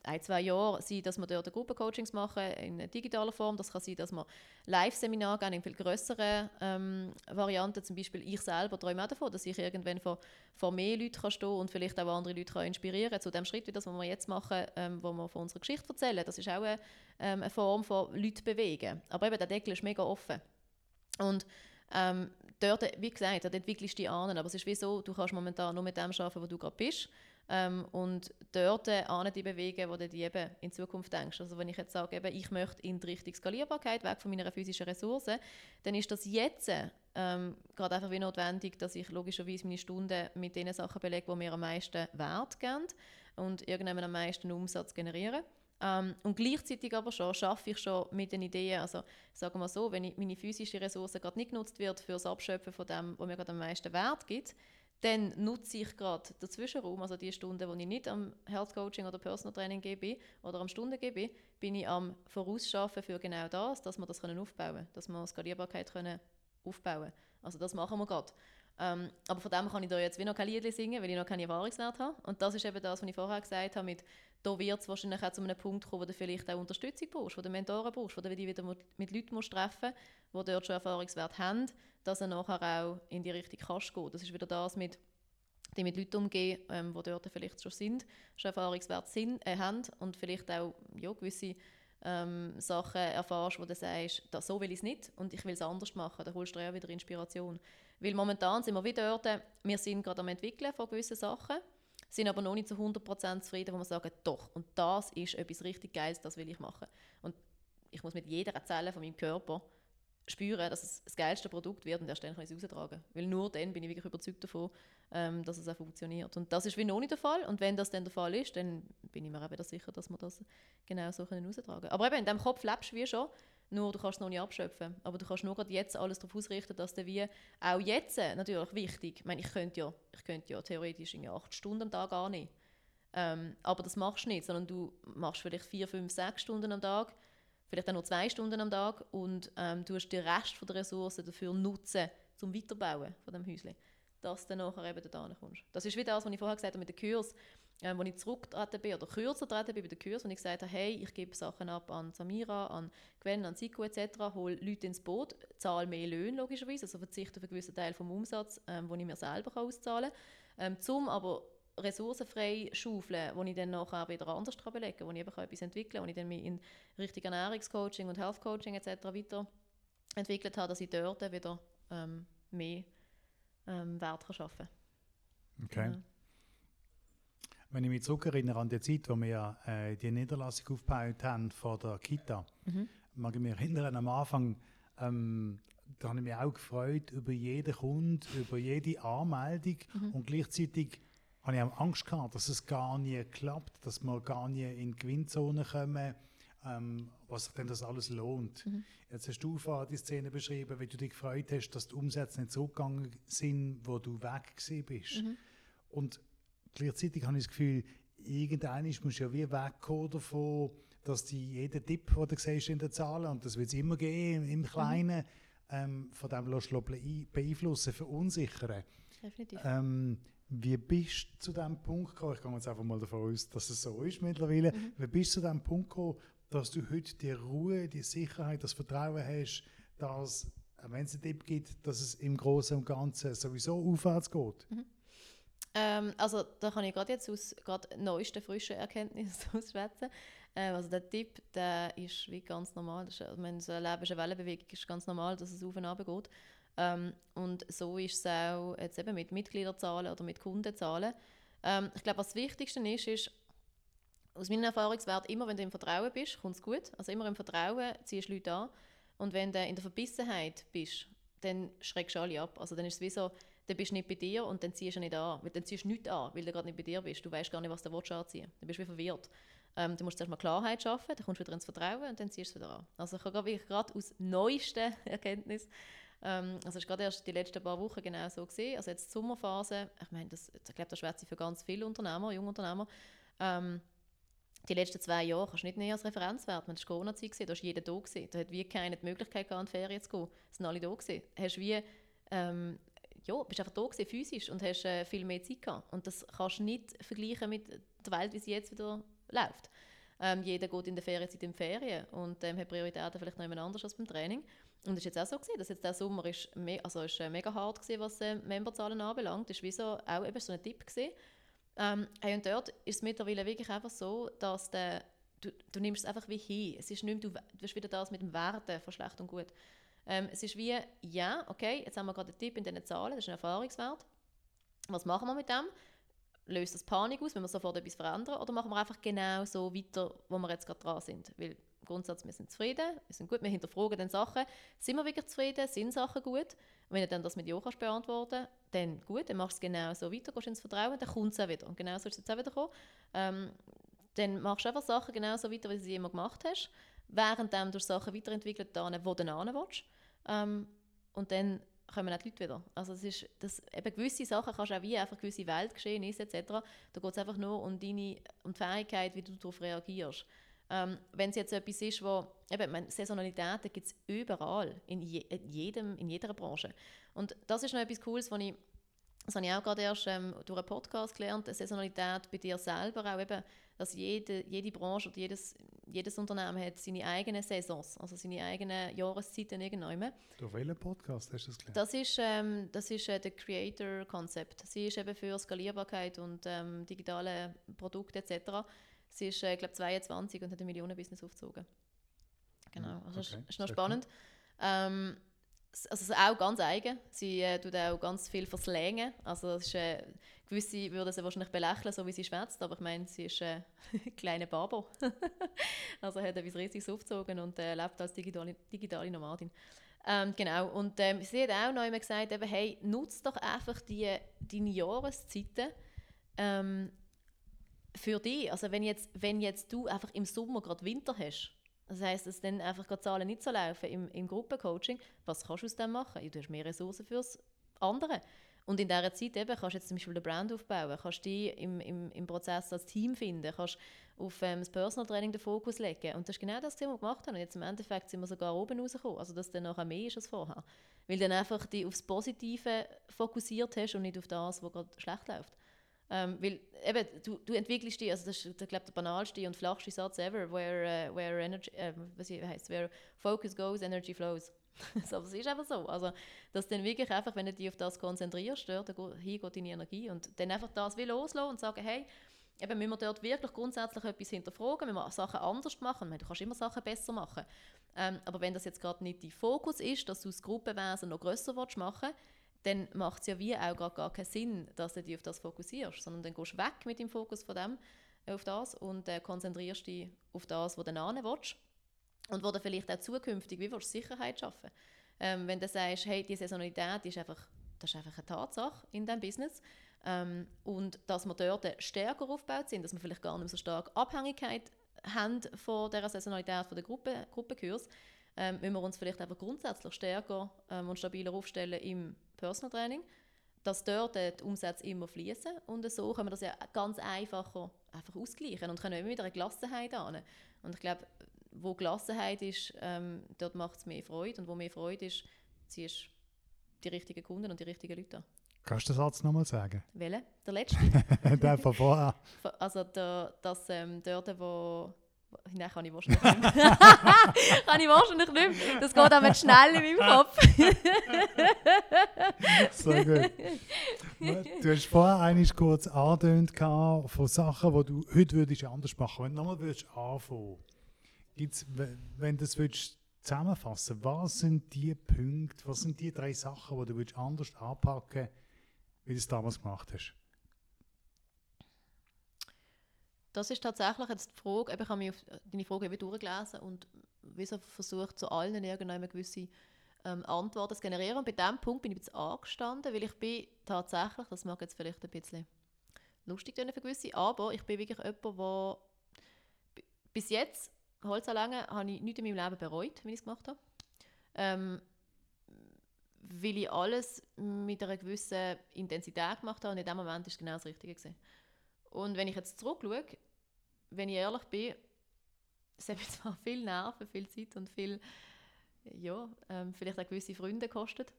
ein, zwei Jahren sein, dass wir dort Gruppencoachings machen in digitaler Form. Das kann sein, dass wir Live-Seminare gehen in viel größeren ähm, Varianten. Zum Beispiel ich selber träume auch davon, dass ich irgendwann vor, vor mehr Leuten kann stehen und vielleicht auch andere Leute kann inspirieren kann. Zu dem Schritt, wie das, was wir jetzt machen, ähm, wo wir von unserer Geschichte erzählen. Das ist auch eine, ähm, eine Form von Leute bewegen. Aber eben, der Deckel ist mega offen. Und ähm, dort, wie gesagt, dort entwickelst du dich an, aber es ist wie so, du kannst momentan nur mit dem arbeiten, wo du gerade bist ähm, und dort an die bewegen, wo du die eben in Zukunft denkst. Also wenn ich jetzt sage, eben, ich möchte in die Richtung Skalierbarkeit, weg von meiner physischen Ressourcen, dann ist das jetzt ähm, gerade einfach wie notwendig, dass ich logischerweise meine Stunden mit den Sachen belege, die mir am meisten Wert geben und irgendwann am meisten Umsatz generieren. Um, ähm, und gleichzeitig aber schon schaffe ich schon mit den Ideen, also sagen wir so, wenn ich, meine physische Ressource gerade nicht genutzt wird für das Abschöpfen von dem, was mir gerade am meisten Wert gibt, dann nutze ich gerade den Zwischenraum, also die Stunden, die ich nicht am Health Coaching oder Personal Training gebe oder am Stunden gebe, bin ich am Vorausschaffen für genau das, dass wir das können aufbauen können, dass wir Skalierbarkeit können aufbauen Also das machen wir gerade. Ähm, aber von dem kann ich da jetzt wie noch kein Lied singen, weil ich noch keinen Erfahrungswert habe. Und das ist eben das, was ich vorher gesagt habe, mit, da wird es wahrscheinlich auch zu einem Punkt kommen, wo du vielleicht auch Unterstützung brauchst, wo du Mentoren brauchst, wo du dich wieder mit Leuten treffen musst, die dort schon Erfahrungswert haben, dass du nachher auch in die Richtung kannst gehen. Das ist wieder das mit die mit Leuten umgehen, ähm, die dort vielleicht schon sind, schon Erfahrungswert sind, äh, haben und vielleicht auch ja, gewisse ähm, Sachen erfährst, wo du sagst, das, so will ich es nicht und ich will es anders machen. Da holst du ja wieder Inspiration. Weil momentan sind wir wieder dort, wir sind gerade am entwickeln von gewissen Sachen, sind aber noch nicht zu 100% zufrieden, wo wir sagen, doch, und das ist etwas richtig Geiles, das will ich machen. Und ich muss mit jeder Zelle von meinem Körper spüren, dass es das geilste Produkt wird und erst dann kann ich es raustragen. Weil nur dann bin ich wirklich überzeugt davon, ähm, dass es auch funktioniert. Und das ist wie noch nicht der Fall. Und wenn das dann der Fall ist, dann bin ich mir auch wieder sicher, dass wir das genau so können raustragen können. Aber eben, in deinem Kopf lebst du wie schon, nur du kannst es noch nicht abschöpfen. Aber du kannst nur gerade jetzt alles darauf ausrichten, dass du wie auch jetzt natürlich wichtig, ich meine, ich könnte ja, ich könnte ja theoretisch in acht Stunden am Tag nicht. Ähm, aber das machst du nicht, sondern du machst vielleicht vier, fünf, sechs Stunden am Tag, vielleicht auch nur zwei Stunden am Tag und ähm, du hast den Rest der Ressourcen dafür nutzen, zum Weiterbauen von dem Häuschen. dass du nachher eben da kommst. Das ist wie das, was ich vorher gesagt habe mit den Kurs, ähm, wo ich zurückgetreten bin oder kürzer getreten bin bei den Kurs, wo ich gesagt habe, hey, ich gebe Sachen ab an Samira, an Gwen, an Siko etc., hole Leute ins Boot, zahle mehr Löhne logischerweise, also verzichte auf einen gewissen Teil vom Umsatz, ähm, den ich mir selber auszahlen kann, ähm, zum aber ressourcenfrei schaufeln, wo ich dann nachher wieder anders belegen wo ich eben etwas entwickeln kann, wo ich dann mich in Richtung Ernährungscoaching und Health-Coaching etc. weiterentwickelt habe, dass ich dort wieder ähm, mehr ähm, Wert kann schaffen kann. Okay. Ja. Wenn ich mich zurückerinnere an die Zeit, wo wir äh, die Niederlassung aufgebaut haben vor der Kita, mhm. mag ich mich erinnern, am Anfang, ähm, da habe ich mich auch gefreut über jeden Kunden, über jede Anmeldung mhm. und gleichzeitig habe ich auch Angst gehabt, dass es gar nie klappt, dass wir gar nie in die Gewinnzone kommen, ähm, was sich denn das alles lohnt. Mhm. Jetzt hast du vorher die Szene beschrieben, wie du dich gefreut hast, dass die Umsätze nicht so gegangen sind, wo du weg bist. Mhm. Und gleichzeitig habe ich das Gefühl, irgendwann musst du ja wie wegkommen davon, dass die jeden Tipp, den du siehst in den Zahlen, und das wird es immer geben, im Kleinen, mhm. ähm, von dem lässt du beeinflussen, verunsichern. Definitiv. Ähm, wie bist du zu dem Punkt gekommen? Ich gehe jetzt einfach mal davon aus, dass es so ist mittlerweile. Mhm. Wie bist du zu dem Punkt gekommen, dass du heute die Ruhe, die Sicherheit, das Vertrauen hast, dass, wenn es einen Tipp gibt, dass es im Großen und Ganzen sowieso aufwärts geht? Mhm. Ähm, also da kann ich gerade jetzt aus gerade neuesten, frischen Erkenntnissen ausschwätzen. Ähm, also der Tipp, der ist wie ganz normal. Das ist, also, wenn so ein Leben ist eine Wellenbewegung, ist ganz normal, dass es auf und ab geht. Ähm, und so ist es auch jetzt eben mit Mitgliederzahlen oder mit Kundenzahlen. Ähm, ich glaube, was das Wichtigste ist, ist, aus meinem Erfahrungswert, immer wenn du im Vertrauen bist, kommt es gut. Also immer im Vertrauen ziehst du Leute an. Und wenn du in der Verbissenheit bist, dann schreckst du alle ab. Also dann ist es wie so, dann bist du nicht bei dir und dann ziehst du nicht an. Weil dann ziehst du nichts an, weil du gerade nicht bei dir bist. Du weißt gar nicht, was du anziehen willst. Dann bist du wie verwirrt. Ähm, du musst zuerst mal Klarheit schaffen, dann kommst du wieder ins Vertrauen und dann ziehst du es wieder an. Also ich habe gerade aus neuesten Erkenntnis ähm, also es war gerade erst die letzten paar Wochen genau so gesehen. Also jetzt die Sommerphase, ich meine, das, ich glaube, das schwätze für ganz viele Unternehmer, Jungunternehmer. Ähm, die letzten zwei Jahre kannst du nicht näher als Referenzwert. Man war Corona-Zeit, da war jeder da. Gewesen. Da hat wie keine Möglichkeit gehabt, in die Ferien zu gehen. Es sind alle da. Gewesen. Hast wie, ähm, ja, bist einfach da gewesen, physisch und hast äh, viel mehr Zeit gehabt. Und das kannst du nicht vergleichen mit der Welt, wie sie jetzt wieder läuft. Ähm, jeder geht in der Ferienzeit in die Ferien und ähm, hat Prioritäten vielleicht noch jemand anders als beim Training. Und es ist jetzt auch so gewesen, dass jetzt der Sommer ist, me also ist äh, mega hart gewesen, was äh, Memberzahlen anbelangt. Das war so, auch eben so ein Tipp. Ähm, hey, und dort ist es mittlerweile wirklich einfach so, dass der, du, du nimmst es einfach wie hin. Es ist nicht mehr, du, du hast wieder das mit dem Werten von schlecht und gut. Ähm, es ist wie, ja, okay, jetzt haben wir gerade einen Tipp in diesen Zahlen, das ist ein Erfahrungswert. Was machen wir mit dem? Löst das Panik aus, wenn wir sofort etwas verändern? Oder machen wir einfach genau so weiter, wo wir jetzt gerade dran sind? Weil Grundsatz, wir sind zufrieden, wir sind gut, wir hinterfragen dann Sachen, sind wir wirklich zufrieden, sind Sachen gut? Und wenn du dann das mit Ja kannst beantworten dann gut, dann machst du es genau so weiter, gehst ins Vertrauen, dann kommt es auch wieder. Und genau so ist es jetzt auch wieder gekommen. Ähm, dann machst du einfach Sachen genau so weiter, wie du sie immer gemacht hast, während du Sachen weiterentwickelt, wo du hin willst. Ähm, und dann kommen auch die Leute wieder. Also es ist, das, eben gewisse Sachen kannst du auch wie einfach gewisse Weltgeschehnisse etc. Da geht es einfach nur um, deine, um die Fähigkeit, wie du darauf reagierst. Ähm, Wenn es jetzt etwas ist, wo, eben, meine, Saisonalitäten gibt es überall, in, je, in, jedem, in jeder Branche. Und das ist noch etwas Cooles, was ich, das habe ich auch gerade erst ähm, durch einen Podcast gelernt, eine Saisonalität bei dir selber auch eben, dass jede, jede Branche oder jedes, jedes Unternehmen hat seine eigenen Saisons, also seine eigenen Jahreszeiten irgendwann. Durch welchen Podcast hast du das gelernt? Das ist, ähm, das ist äh, der Creator Concept. Sie ist eben für Skalierbarkeit und ähm, digitale Produkte etc. Sie ist, äh, glaube 22 und hat ein Millionenbusiness aufgezogen. Genau, also okay. ist, ist noch spannend. Ähm, also auch ganz eigen. Sie äh, tut auch ganz viel verslängen. Also es ist, äh, gewisse würden sie wahrscheinlich belächeln, so wie sie schwätzt, aber ich meine, sie ist äh, kleine Babo. also hat etwas Riesiges aufgezogen und äh, lebt als digitale, digitale Nomadin. Ähm, genau, und ähm, sie hat auch noch immer gesagt, eben, hey, nutze doch einfach die, deine Jahreszeiten ähm, für dich, also wenn jetzt, wenn jetzt du einfach im Sommer gerade Winter hast, das heißt, dass dann einfach die Zahlen nicht so laufen im, im Gruppencoaching, was kannst du aus dem machen? Du hast mehr Ressourcen fürs andere. Und in dieser Zeit eben kannst du jetzt zum Beispiel eine Brand aufbauen, kannst dich im, im, im Prozess als Team finden, kannst auf ähm, das Personal Training den Fokus legen. Und das ist genau das, was wir gemacht haben. Und jetzt im Endeffekt sind wir sogar oben rausgekommen. Also, dass dann nachher mehr ist als vorher. Weil du dann einfach dich aufs Positive fokussiert hast und nicht auf das, was gerade schlecht läuft. Ähm, weil eben, du, du entwickelst dich, also das ist, glaube der banalste und flachste Satz ever, where, uh, where, energy, äh, was heißt, where focus goes, energy flows. aber es ist einfach so. Also, dass dann wirklich einfach, wenn du dich auf das konzentrierst, dort hin geht deine Energie und dann einfach das will loslassen und sagen, hey, eben müssen wir dort wirklich grundsätzlich etwas hinterfragen, müssen wir Sachen anders machen. du kannst immer Sachen besser machen. Ähm, aber wenn das jetzt gerade nicht dein Fokus ist, dass du das Gruppenwesen noch grösser machen willst, dann macht es ja wie auch gar, gar keinen Sinn, dass du dich auf das fokussierst, sondern dann gehst du weg mit dem Fokus von dem äh, auf das und äh, konzentrierst dich auf das, was du dann willst und wo du vielleicht auch zukünftig wie Sicherheit schaffen? Ähm, Wenn du sagst, hey, die Saisonalität ist einfach, das ist einfach eine Tatsache in diesem Business ähm, und dass wir dort stärker aufgebaut sind, dass wir vielleicht gar nicht so stark Abhängigkeit haben von dieser Saisonalität von der Gruppe, Gruppenkurs, ähm, müssen wir uns vielleicht einfach grundsätzlich stärker ähm, und stabiler aufstellen im Personal Training, dass dort die Umsätze immer fließen und so können wir das ja ganz einfacher einfach ausgleichen und können immer wieder eine Gelassenheit an. Und ich glaube, wo Gelassenheit ist, ähm, dort macht es mehr Freude und wo mehr Freude ist, ziehst du die richtigen Kunden und die richtigen Leute an. Kannst du den Satz nochmal sagen? Welchen? Der letzte? der von vorher. Also der, das ähm, dort, wo Nein, kann ich wahrscheinlich nicht mehr. kann ich wahrscheinlich nicht mehr. Das geht aber schnell in meinem Kopf. so gut. Du hast vorher eigentlich kurz angedeutet von Sachen, die du heute würdest anders machen Wenn du nochmal würdest anfangen gibt's, wenn du das würdest zusammenfassen was sind die Punkte, was sind die drei Sachen, die du würdest anders anpacken wie du es damals gemacht hast? Das ist tatsächlich jetzt die Frage, ich habe mir deine Frage eben durchgelesen und wie so versucht, zu allen irgendeine gewisse ähm, Antworten zu generieren. Und bei diesem Punkt bin ich jetzt angestanden, weil ich bin tatsächlich, das mag jetzt vielleicht ein bisschen lustig für gewisse, aber ich bin wirklich jemand, der bis jetzt, Holzanlänge, habe ich nichts in meinem Leben bereut, wie ich es gemacht habe. Ähm, weil ich alles mit einer gewissen Intensität gemacht habe und in dem Moment war es genau das Richtige. Gewesen. Und wenn ich jetzt zurückschaue, wenn ich ehrlich bin, es hat mir zwar viel Nerven, viel Zeit und viel, ja, ähm, vielleicht auch gewisse Freunde gekostet.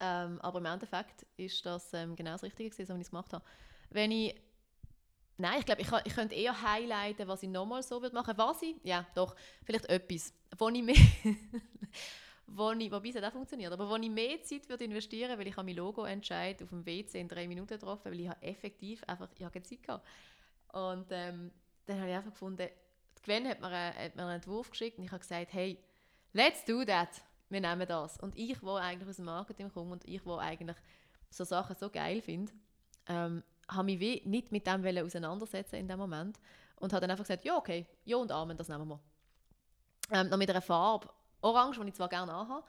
Ähm, aber im Endeffekt ist das ähm, genau das Richtige gewesen, was ich gemacht habe. Wenn ich Nein, ich glaube, ich, ich könnte eher highlighten, was ich nochmal so würde machen. Was ich? Ja, doch, vielleicht etwas, wo ich mehr, wo ich, wobei es hat auch funktioniert, aber wo ich mehr Zeit würde investieren, weil ich mein Logo entscheide auf dem WC in drei Minuten getroffen, weil ich habe effektiv einfach, ich habe keine Zeit gehabt. Und ähm, dann habe ich einfach gefunden, Gwen hat mir, einen, hat mir einen Entwurf geschickt und ich habe gesagt, hey, let's do that, wir nehmen das. Und ich, wo eigentlich aus dem Marketing komme und ich, wo eigentlich so Sachen so geil finde, ähm, habe mich wie nicht mit dem auseinandersetzen in dem Moment und habe dann einfach gesagt, ja okay, ja und Amen, das nehmen wir. Ähm, noch mit einer Farbe, orange, die ich zwar gerne anhabe,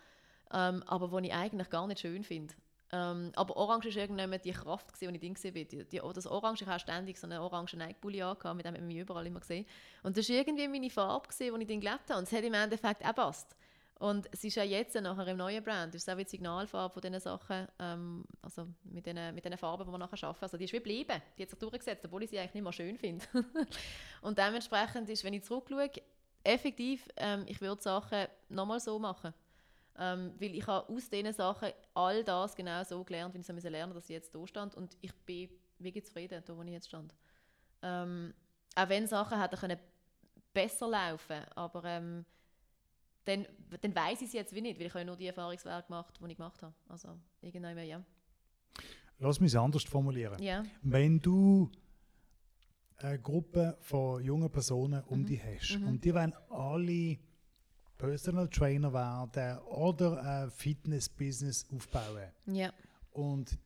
ähm, aber die ich eigentlich gar nicht schön finde. Ähm, aber Orange war irgendwann die Kraft, die ich drin war. Die, die, das Orange, ich habe ständig so einen orangen Nike-Pulli angehabt, mit dem habe ich mich überall immer gesehen. Und das war irgendwie meine Farbe, die ich drin gelebt habe. Und es hat im Endeffekt auch passt. Und es ist ja jetzt nachher im neuen Brand, das ist auch wie die Signalfarbe von diesen Sachen, ähm, also mit den, mit den Farben, die wir nachher arbeiten. Also die ist wie geblieben, die hat sich durchgesetzt, obwohl ich sie eigentlich nicht mehr schön finde. und dementsprechend ist, wenn ich zurückschaue, effektiv, ähm, ich würde Sachen nochmal so machen. Ähm, weil ich habe aus diesen Sachen all das genau so gelernt, wie ich es lernen dass ich jetzt hier stand. Und ich bin wirklich zufrieden, da wo ich jetzt stand. Ähm, auch wenn Sachen hätten können besser laufen aber ähm, dann, dann weiß ich es jetzt wie nicht, weil ich habe nur die Erfahrungswerte gemacht, die ich gemacht habe. Also irgendwann, ja. Lass mich es anders formulieren. Ja. Wenn du eine Gruppe von jungen Personen um mhm. dich hast mhm. und die wollen alle Personal Trainer werden oder ein Fitness-Business aufbauen. Ja. Und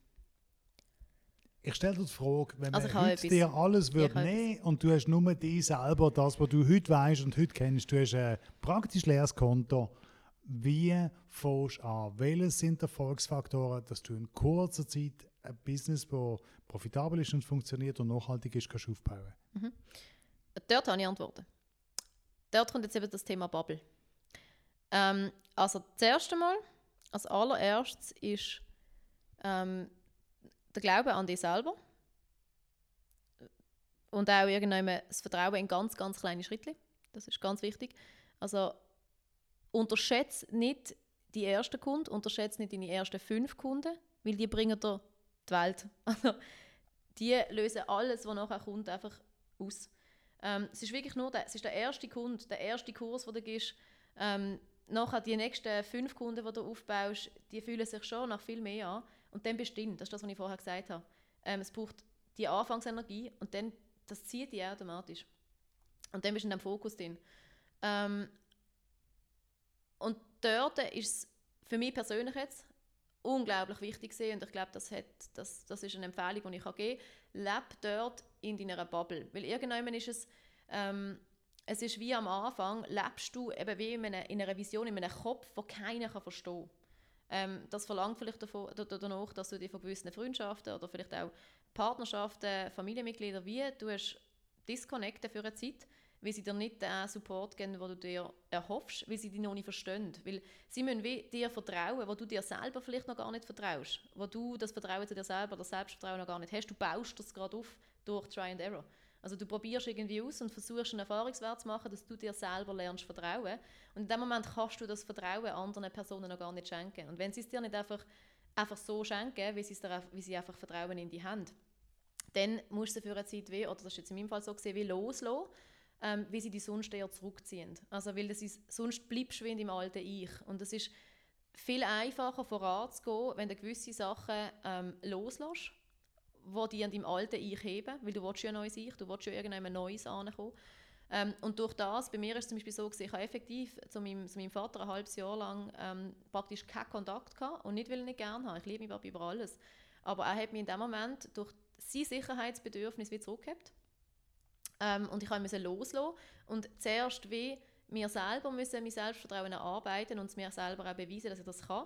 ich stelle dir die Frage, wenn also man heute dir alles würde nehmen und du hast nur die selber, das, was du heute weißt und heute kennst, du hast ein praktisch leeres Konto, wie fährst du an? Welche sind die Erfolgsfaktoren, dass du in kurzer Zeit ein Business, das profitabel ist und funktioniert und nachhaltig ist, kannst aufbauen? Mhm. Dort habe ich Antworten. Dort kommt jetzt eben das Thema Bubble. Ähm, also das erste Mal, als allererstes ist ähm, der Glaube an dich selber und auch irgendwann das Vertrauen in ganz, ganz kleine Schritte. Das ist ganz wichtig. Also unterschätze nicht die ersten Kunden, unterschätze nicht deine ersten fünf Kunden, weil die bringen dir die Welt. Also, die lösen alles, was nachher kommt, einfach aus. Ähm, es ist wirklich nur der, es ist der erste Kunde, der erste Kurs, den du gibst. Ähm, nachher die nächsten fünf Kunden, die du aufbaust, die fühlen sich schon nach viel mehr an. Und dann bestimmt, das ist das, was ich vorher gesagt habe. Ähm, es braucht die Anfangsenergie und dann, das zieht die automatisch. Und dann bist du in dem Fokus drin. Ähm, und dort ist es für mich persönlich jetzt unglaublich wichtig gewesen, und ich glaube, das, das, das ist eine Empfehlung, die ich geben kann. Leb dort in deiner Bubble. Weil irgendwann ist es, ähm, es ist wie am Anfang, lebst du eben wie in einer, in einer Vision, in einem Kopf, wo keiner kann verstehen kann. Ähm, das verlangt vielleicht davon, danach, dass du dich von gewissen Freundschaften oder vielleicht auch Partnerschaften, Familienmitgliedern, wie du hast disconnecten für eine Zeit, weil sie dir nicht den Support geben, den du dir erhoffst, weil sie dich noch nicht verstehen. Weil sie müssen dir vertrauen, wo du dir selber vielleicht noch gar nicht vertraust. Wo du das Vertrauen zu dir selber, das Selbstvertrauen noch gar nicht hast. Du baust das gerade auf durch Try and Error. Also du probierst irgendwie aus und versuchst einen Erfahrungswert zu machen, dass du dir selber lernst vertrauen. Und in dem Moment kannst du das Vertrauen anderen Personen noch gar nicht schenken. Und wenn sie es dir nicht einfach, einfach so schenken, wie sie, dir, wie sie einfach Vertrauen in die Hand, dann musst du für eine Zeit wie, oder das ist jetzt in meinem Fall so gesehen, wie loslassen ähm, wie sie die sonst eher zurückziehen. Also weil das ist, sonst bleibst du deinem alten Ich. Und es ist viel einfacher voranzugehen, wenn du gewisse Sachen ähm, loslässt, die die an deinem alten Ich heben, weil du willst ja ein neues Ich, du willst ja irgendein Neues ankommen. Ähm, und durch das, bei mir ist es zum Beispiel so, gewesen, ich habe effektiv zu meinem, zu meinem Vater ein halbes Jahr lang ähm, praktisch keinen Kontakt gehabt und nicht, weil ich nicht gerne habe. Ich liebe ihn über alles. Aber er hat mich in dem Moment durch sein Sicherheitsbedürfnis wieder zurückgehabt ähm, und ich musste loslassen. Und zuerst wie mir selber müssen mein Selbstvertrauen erarbeiten und mir selber auch beweisen, dass ich das kann,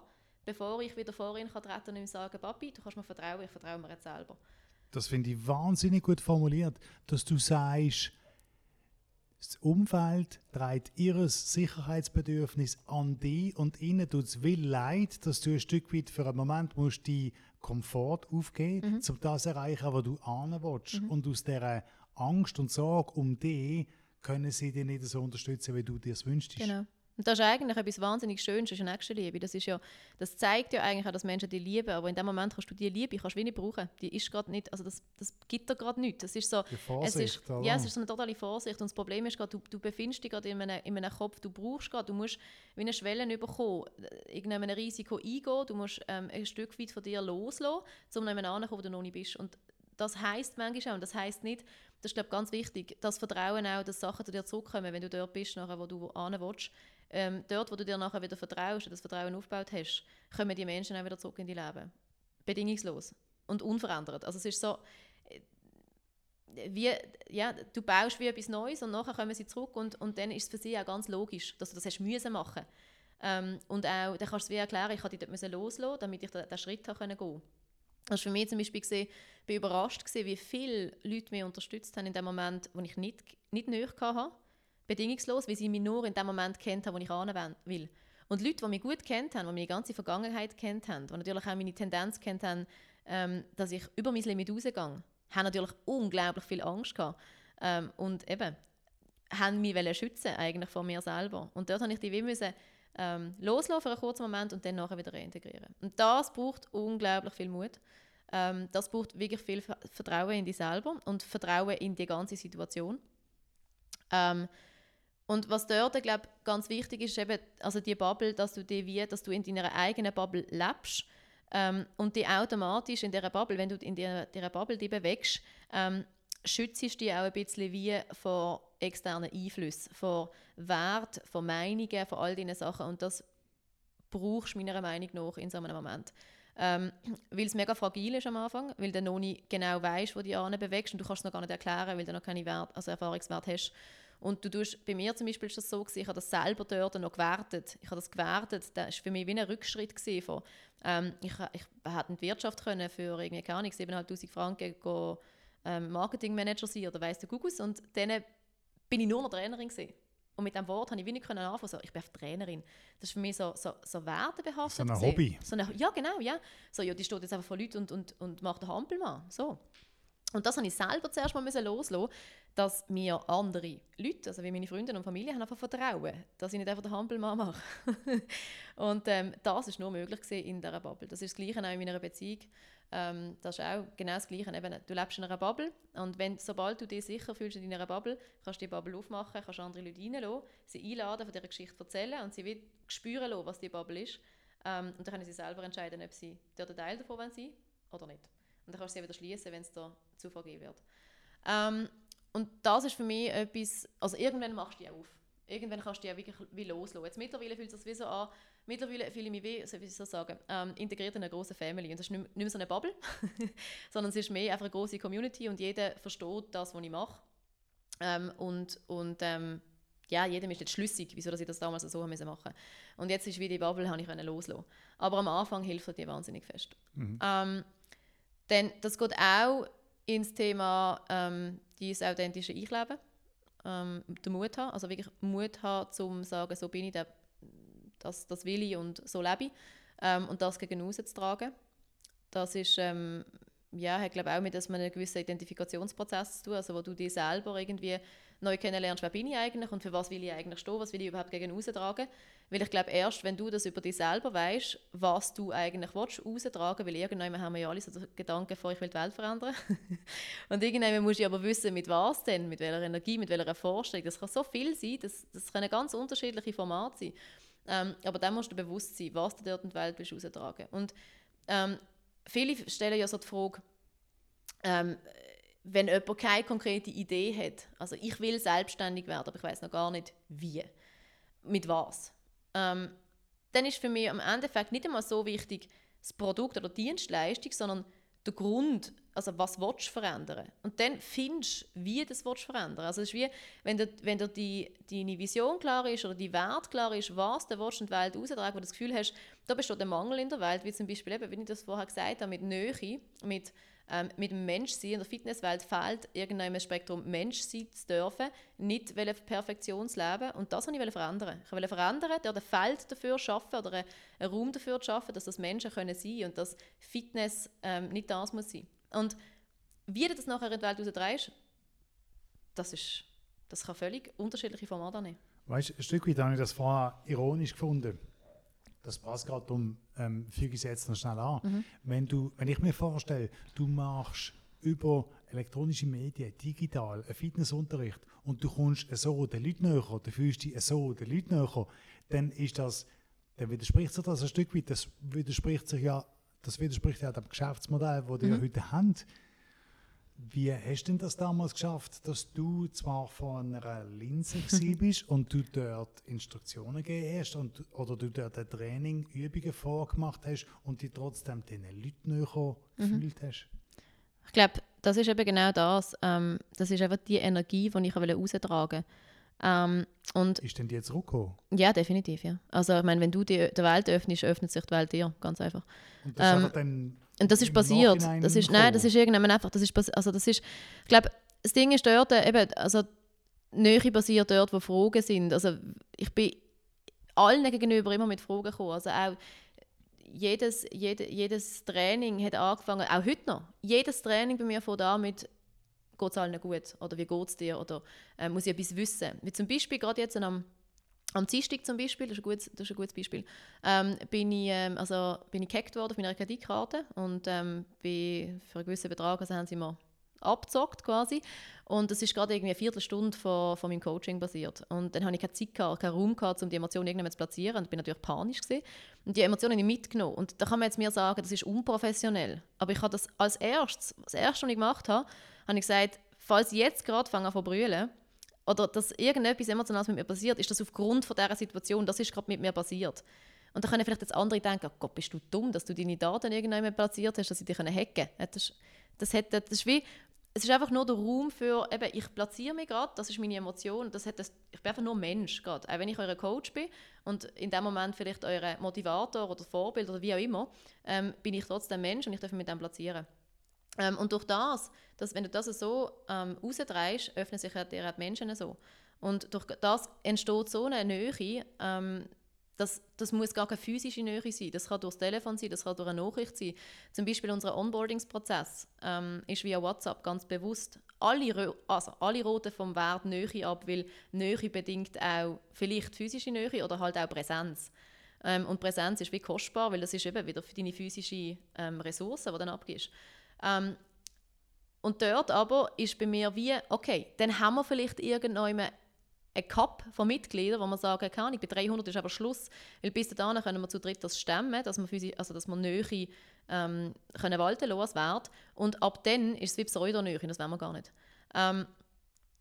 bevor ich wieder vor ihn kann treten und ihm sagen, Papi, du kannst mir vertrauen, ich vertraue mir jetzt selber. Das finde ich wahnsinnig gut formuliert, dass du sagst, das Umfeld trägt ihr Sicherheitsbedürfnis an dich und ihnen tut es will leid, dass du ein Stück weit für einen Moment musst die Komfort aufgeben, mhm. um das zu erreichen, was du ahnen willst. Mhm. Und aus dieser Angst und Sorge um dich können sie dich nicht so unterstützen, wie du dir es wünschst. Genau. Und das ist eigentlich etwas wahnsinnig Schönes, ist Nächstenliebe. Das, ist ja, das zeigt ja eigentlich auch, dass Menschen die lieben, aber in dem Moment kannst du die Liebe kannst du nicht brauchen. Die ist gerade nicht, also das, das gibt dir gerade nichts. Das ist so, die Vorsicht, es ist, ja, es ist so eine totale Vorsicht und das Problem ist gerade, du, du befindest dich gerade in einem, in einem Kopf, du brauchst gerade, du musst wie eine Schwelle bekommen, irgendeinem Risiko eingehen, du musst ähm, ein Stück weit von dir loslassen, um an einen wo du noch nicht bist. Und das heisst manchmal auch, und das heisst nicht, das ist glaube ganz wichtig, das Vertrauen auch, dass Sachen zu dir zurückkommen, wenn du dort bist, nachher, wo du hin willst. Ähm, dort, wo du dir nachher wieder vertraust und das Vertrauen aufgebaut hast, kommen die Menschen auch wieder zurück in dein Leben. Bedingungslos und unverändert. Also es ist so, äh, wie, ja, du baust wie etwas Neues und nachher kommen sie zurück und, und dann ist es für sie auch ganz logisch, dass du das hast müssen machen ähm, und auch, dann kannst du es wie erklären, ich musste dort loslassen, damit ich den, Schritt gehen konnte. War für mich zum Beispiel gesehen, bin überrascht gewesen, wie viele Leute mich unterstützt haben in dem Moment, wo ich nicht, nicht näher hatte. Bedingungslos, weil sie mich nur in dem Moment kennt haben, wo ich anwenden will. Und Leute, die mich gut kennt haben, die meine ganze Vergangenheit kennt haben, die natürlich auch meine Tendenz kennt haben, ähm, dass ich über mein Limit rausgehe, haben natürlich unglaublich viel Angst gehabt. Ähm, und eben, haben mich schützen eigentlich von mir selber. Und dort habe ich die wie müssen, ähm, loslassen für einen kurzen Moment und dann nachher wieder reintegrieren. Und das braucht unglaublich viel Mut. Ähm, das braucht wirklich viel Vertrauen in dich selber und Vertrauen in die ganze Situation. Ähm, und was dort, glaube ganz wichtig ist, eben, also die Bubble, dass du die wie, dass du in deiner eigenen Bubble lebst ähm, und die automatisch in dieser Bubble, wenn du in dieser, dieser Bubble die bewegst, ähm, schützt dich auch ein bisschen wie vor externen Einflüssen, vor Wert, vor Meinungen, vor all diesen Sachen. Und das brauchst du meiner Meinung nach in so einem Moment. Ähm, weil es mega fragil ist am Anfang, weil du noch nicht genau weißt, wo du dich bewegst und du kannst es noch gar nicht erklären, weil du noch keine Wert, also Erfahrungswert hast. Und du tust, bei mir zum Beispiel ist das so, gewesen, ich habe das selber dort noch gewertet. Ich habe das gewertet, das war für mich wie ein Rückschritt. Gewesen von, ähm, ich, ich hätte die Wirtschaft können für irgendwie, keine Ahnung, 7'500 Franken go, ähm, Marketingmanager sein oder weiss der Gugus und dann bin ich nur noch Trainerin gewesen. Und mit diesem Wort habe ich wenig können anfangen. So, ich bin Trainerin. Das ist für mich so, so, so wertebehaftet. So ein gewesen. Hobby. So eine, ja, genau, ja. So, ja, die steht jetzt einfach vor Leuten und, und, und macht den Hampelmann. So. Und das habe ich selber zuerst mal loslassen, dass mir andere Leute, also wie meine Freunde und Familie, haben einfach vertrauen, dass ich nicht einfach den Hampelmann mache. und ähm, das ist nur möglich in dieser Bubble. Das ist das Gleiche auch in meiner Beziehung. Ähm, das ist auch genau das Gleiche. Eben, du lebst in einer Bubble und wenn, sobald du dich sicher fühlst in deiner Bubble, kannst du die Bubble aufmachen, kannst andere Leute reinlassen, sie einladen, von dieser Geschichte erzählen und sie spüren lassen, was die Bubble ist. Ähm, und dann können sie selber entscheiden, ob sie dort ein Teil davon sein oder nicht. Und dann kannst du sie wieder schließen, wenn es da zu vergeben wird. Ähm, und das ist für mich etwas, also irgendwann machst du die auf. Irgendwann kannst du die auch wirklich wie loslassen. Jetzt mittlerweile fühlt es sich wie so an, mittlerweile fühle ich mich wie, so wie ich so sagen, ähm, integriert in eine große Family. Und das ist nicht, mehr so eine Bubble, sondern es ist mehr einfach eine große Community und jeder versteht das, was ich mache. Ähm, und und ähm, ja, jedem ist jetzt schlüssig, wieso dass ich das damals so machen musste. Und jetzt ist wie die Bubble, habe ich loslassen Aber am Anfang hilft die wahnsinnig fest. Mhm. Ähm, denn das geht auch ins Thema ähm, dieses authentische Eichleben. Ähm, den Mut haben, also wirklich Mut haben, zum zu sagen, so bin ich, das, das will ich und so lebe ich. Ähm, und das gegen zu tragen. Das ist, ähm, ja, hat glaube auch mit dass man einen gewissen Identifikationsprozess zu tun, also wo du dich selber irgendwie neu kennenlernst, wer bin ich eigentlich und für was will ich eigentlich stehen, was will ich überhaupt gegen austragen. Weil ich glaube, erst wenn du das über dich selber weißt, was du eigentlich willst, austragen weil irgendwann haben wir ja alle so den Gedanken vor, ich will die Welt verändern. und irgendwann musst du aber wissen, mit was denn, mit welcher Energie, mit welcher Vorstellung. Das kann so viel sein, das, das können ganz unterschiedliche Formate sein. Ähm, aber dann musst du bewusst sein, was du dort in die Welt willst austragen Und ähm, viele stellen ja so die Frage, ähm, wenn jemand keine konkrete Idee hat, also ich will selbstständig werden, aber ich weiß noch gar nicht wie, mit was, ähm, dann ist für mich am Endeffekt nicht einmal so wichtig das Produkt oder die Dienstleistung, sondern der Grund, also was willst du verändern? Und dann findest du, wie du das willst verändern. Also es ist wie, wenn dir, wenn dir die, deine Vision klar ist oder die Wert klar ist, was du willst in die Welt austragen, wo du das Gefühl hast, da besteht ein Mangel in der Welt, wie zum Beispiel eben, wie ich das vorher gesagt habe, mit Nähe, mit ähm, mit dem Menschsein in der Fitnesswelt fehlt irgendein im Spektrum Mensch sein zu dürfen, nicht Perfektionsleben und das wollte ich verändern. Ich wollte verändern, der ein Feld dafür schaffen oder einen Raum dafür schaffen, dass das Menschen können sein und dass Fitness ähm, nicht das muss sein. Und wie du das nachher in die Welt rausdrehst, das ist das kann völlig unterschiedliche Formate annehmen. Weißt du, ein Stück weit habe ich das vorher ironisch gefunden das passt gerade um, ähm, füge ich es jetzt noch schnell an. Mhm. Wenn, du, wenn ich mir vorstelle, du machst über elektronische Medien, digital, einen Fitnessunterricht und du kommst so den Leuten näher, du fühlst dich so den Leuten näher, dann ist das, dann widerspricht sich das ein Stück weit, das widerspricht sich ja, das widerspricht ja dem Geschäftsmodell, das mhm. wir heute haben. Wie hast du denn das damals geschafft, dass du zwar von einer Linse bist und du dort Instruktionen gegeben hast und, oder du dort ein Training, Übungen vorgemacht hast und dich trotzdem den Leuten näher mhm. gefühlt hast? Ich glaube, das ist eben genau das. Ähm, das ist einfach die Energie, die ich austragen ähm, und Ist denn die jetzt zurückgekommen? Ja, definitiv, ja. Also ich meine, wenn du die, der Welt öffnest, öffnet sich die Welt dir, ganz einfach. Und das ähm, dann und das ist passiert. Das ist, nein, das ist irgendwann einfach, das ist, also das ist, ich glaube, das Ding ist dort, eben, also Nähe basiert dort, wo Fragen sind. Also ich bin allen gegenüber immer mit Fragen gekommen. Also auch jedes, jede, jedes Training hat angefangen, auch heute noch, jedes Training bei mir fängt an mit geht es allen gut oder wie geht es dir oder äh, muss ich etwas wissen. Wie zum Beispiel gerade jetzt am am Dienstag zum Beispiel, das ist ein gutes, das ist ein gutes Beispiel, ähm, bin, ich, ähm, also, bin ich gehackt worden auf meiner Kreditkarte und ähm, bin für einen gewissen Betrag, also haben sie mir abgezockt quasi. Und das ist gerade irgendwie eine Viertelstunde von, von meinem Coaching basiert. Und dann hatte ich keine Zeit, gehabt, keinen Raum, gehabt, um die Emotionen irgendwann zu platzieren. Und bin natürlich panisch. Gewesen. Und die Emotionen habe ich mitgenommen. Und da kann man jetzt mir sagen, das ist unprofessionell. Aber ich habe das als erstes, das erste, was ich gemacht habe, habe ich gesagt, falls ich jetzt gerade fange an zu brüllen, oder dass irgendetwas Emotionales mit mir passiert, ist das aufgrund von dieser Situation, das ist gerade mit mir passiert. Und dann können vielleicht jetzt andere denken, oh Gott, bist du dumm, dass du deine Daten irgendwann platziert hast, dass sie dich hacken können. Das, das, hat, das ist wie, es ist einfach nur der Raum für, eben, ich platziere mich gerade, das ist meine Emotion, das hat das, ich bin einfach nur Mensch gerade. Auch wenn ich euer Coach bin und in dem Moment vielleicht euer Motivator oder Vorbild oder wie auch immer, ähm, bin ich trotzdem Mensch und ich darf mich mit dem platzieren. Ähm, und durch das, dass, wenn du das so ähm, rausdrehst, öffnen sich dir die Menschen so. Und durch das entsteht so eine Nähe, ähm, das, das muss gar keine physische Nähe sein. Das kann durch das Telefon sein, das kann durch eine Nachricht sein. Zum Beispiel unser Onboardingsprozess ähm, ist via WhatsApp ganz bewusst alle, also alle roten vom Wert Nähe ab, weil Nähe bedingt auch vielleicht physische Nähe oder halt auch Präsenz. Ähm, und Präsenz ist wie kostbar, weil das ist eben wieder für deine physische ähm, Ressource, die dann abgibst. Ähm, und dort aber ist bei mir wie, okay, dann haben wir vielleicht irgendwann ein Cup von Mitgliedern, wo man sagen kann, bei 300 ist aber Schluss, weil bis dahin können wir zu dritt das stemmen, dass wir, physisch, also dass wir Nähe ähm, können walten lassen. Und ab dann ist es wie Pseudonähe, das wollen wir gar nicht. Ähm,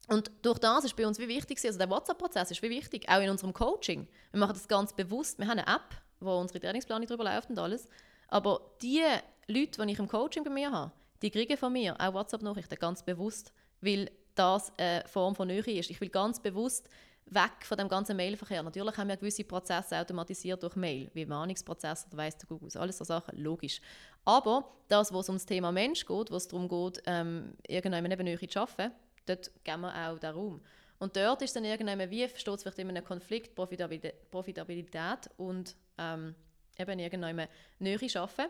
und durch das ist bei uns wie wichtig, also der WhatsApp-Prozess ist wie wichtig, auch in unserem Coaching. Wir machen das ganz bewusst. Wir haben eine App, wo unsere Trainingsplanung darüber läuft und alles. Aber die Leute, die ich im Coaching bei mir habe, die kriegen von mir auch WhatsApp-Nachrichten ganz bewusst, weil das eine Form von Nähe ist. Ich will ganz bewusst weg von dem ganzen Mailverkehr. Natürlich haben wir gewisse Prozesse automatisiert durch Mail, wie Mahnungsprozesse oder weiss der Google, alles so Sachen, logisch. Aber das, was ums Thema Mensch geht, was darum geht, ähm, irgendwann eben Nähe zu schaffen, dort geben wir auch den Raum. Und dort ist dann irgendwann, wie steht es vielleicht in einem Konflikt, Profitabilität und ähm, eben irgendwann Nähe schaffen.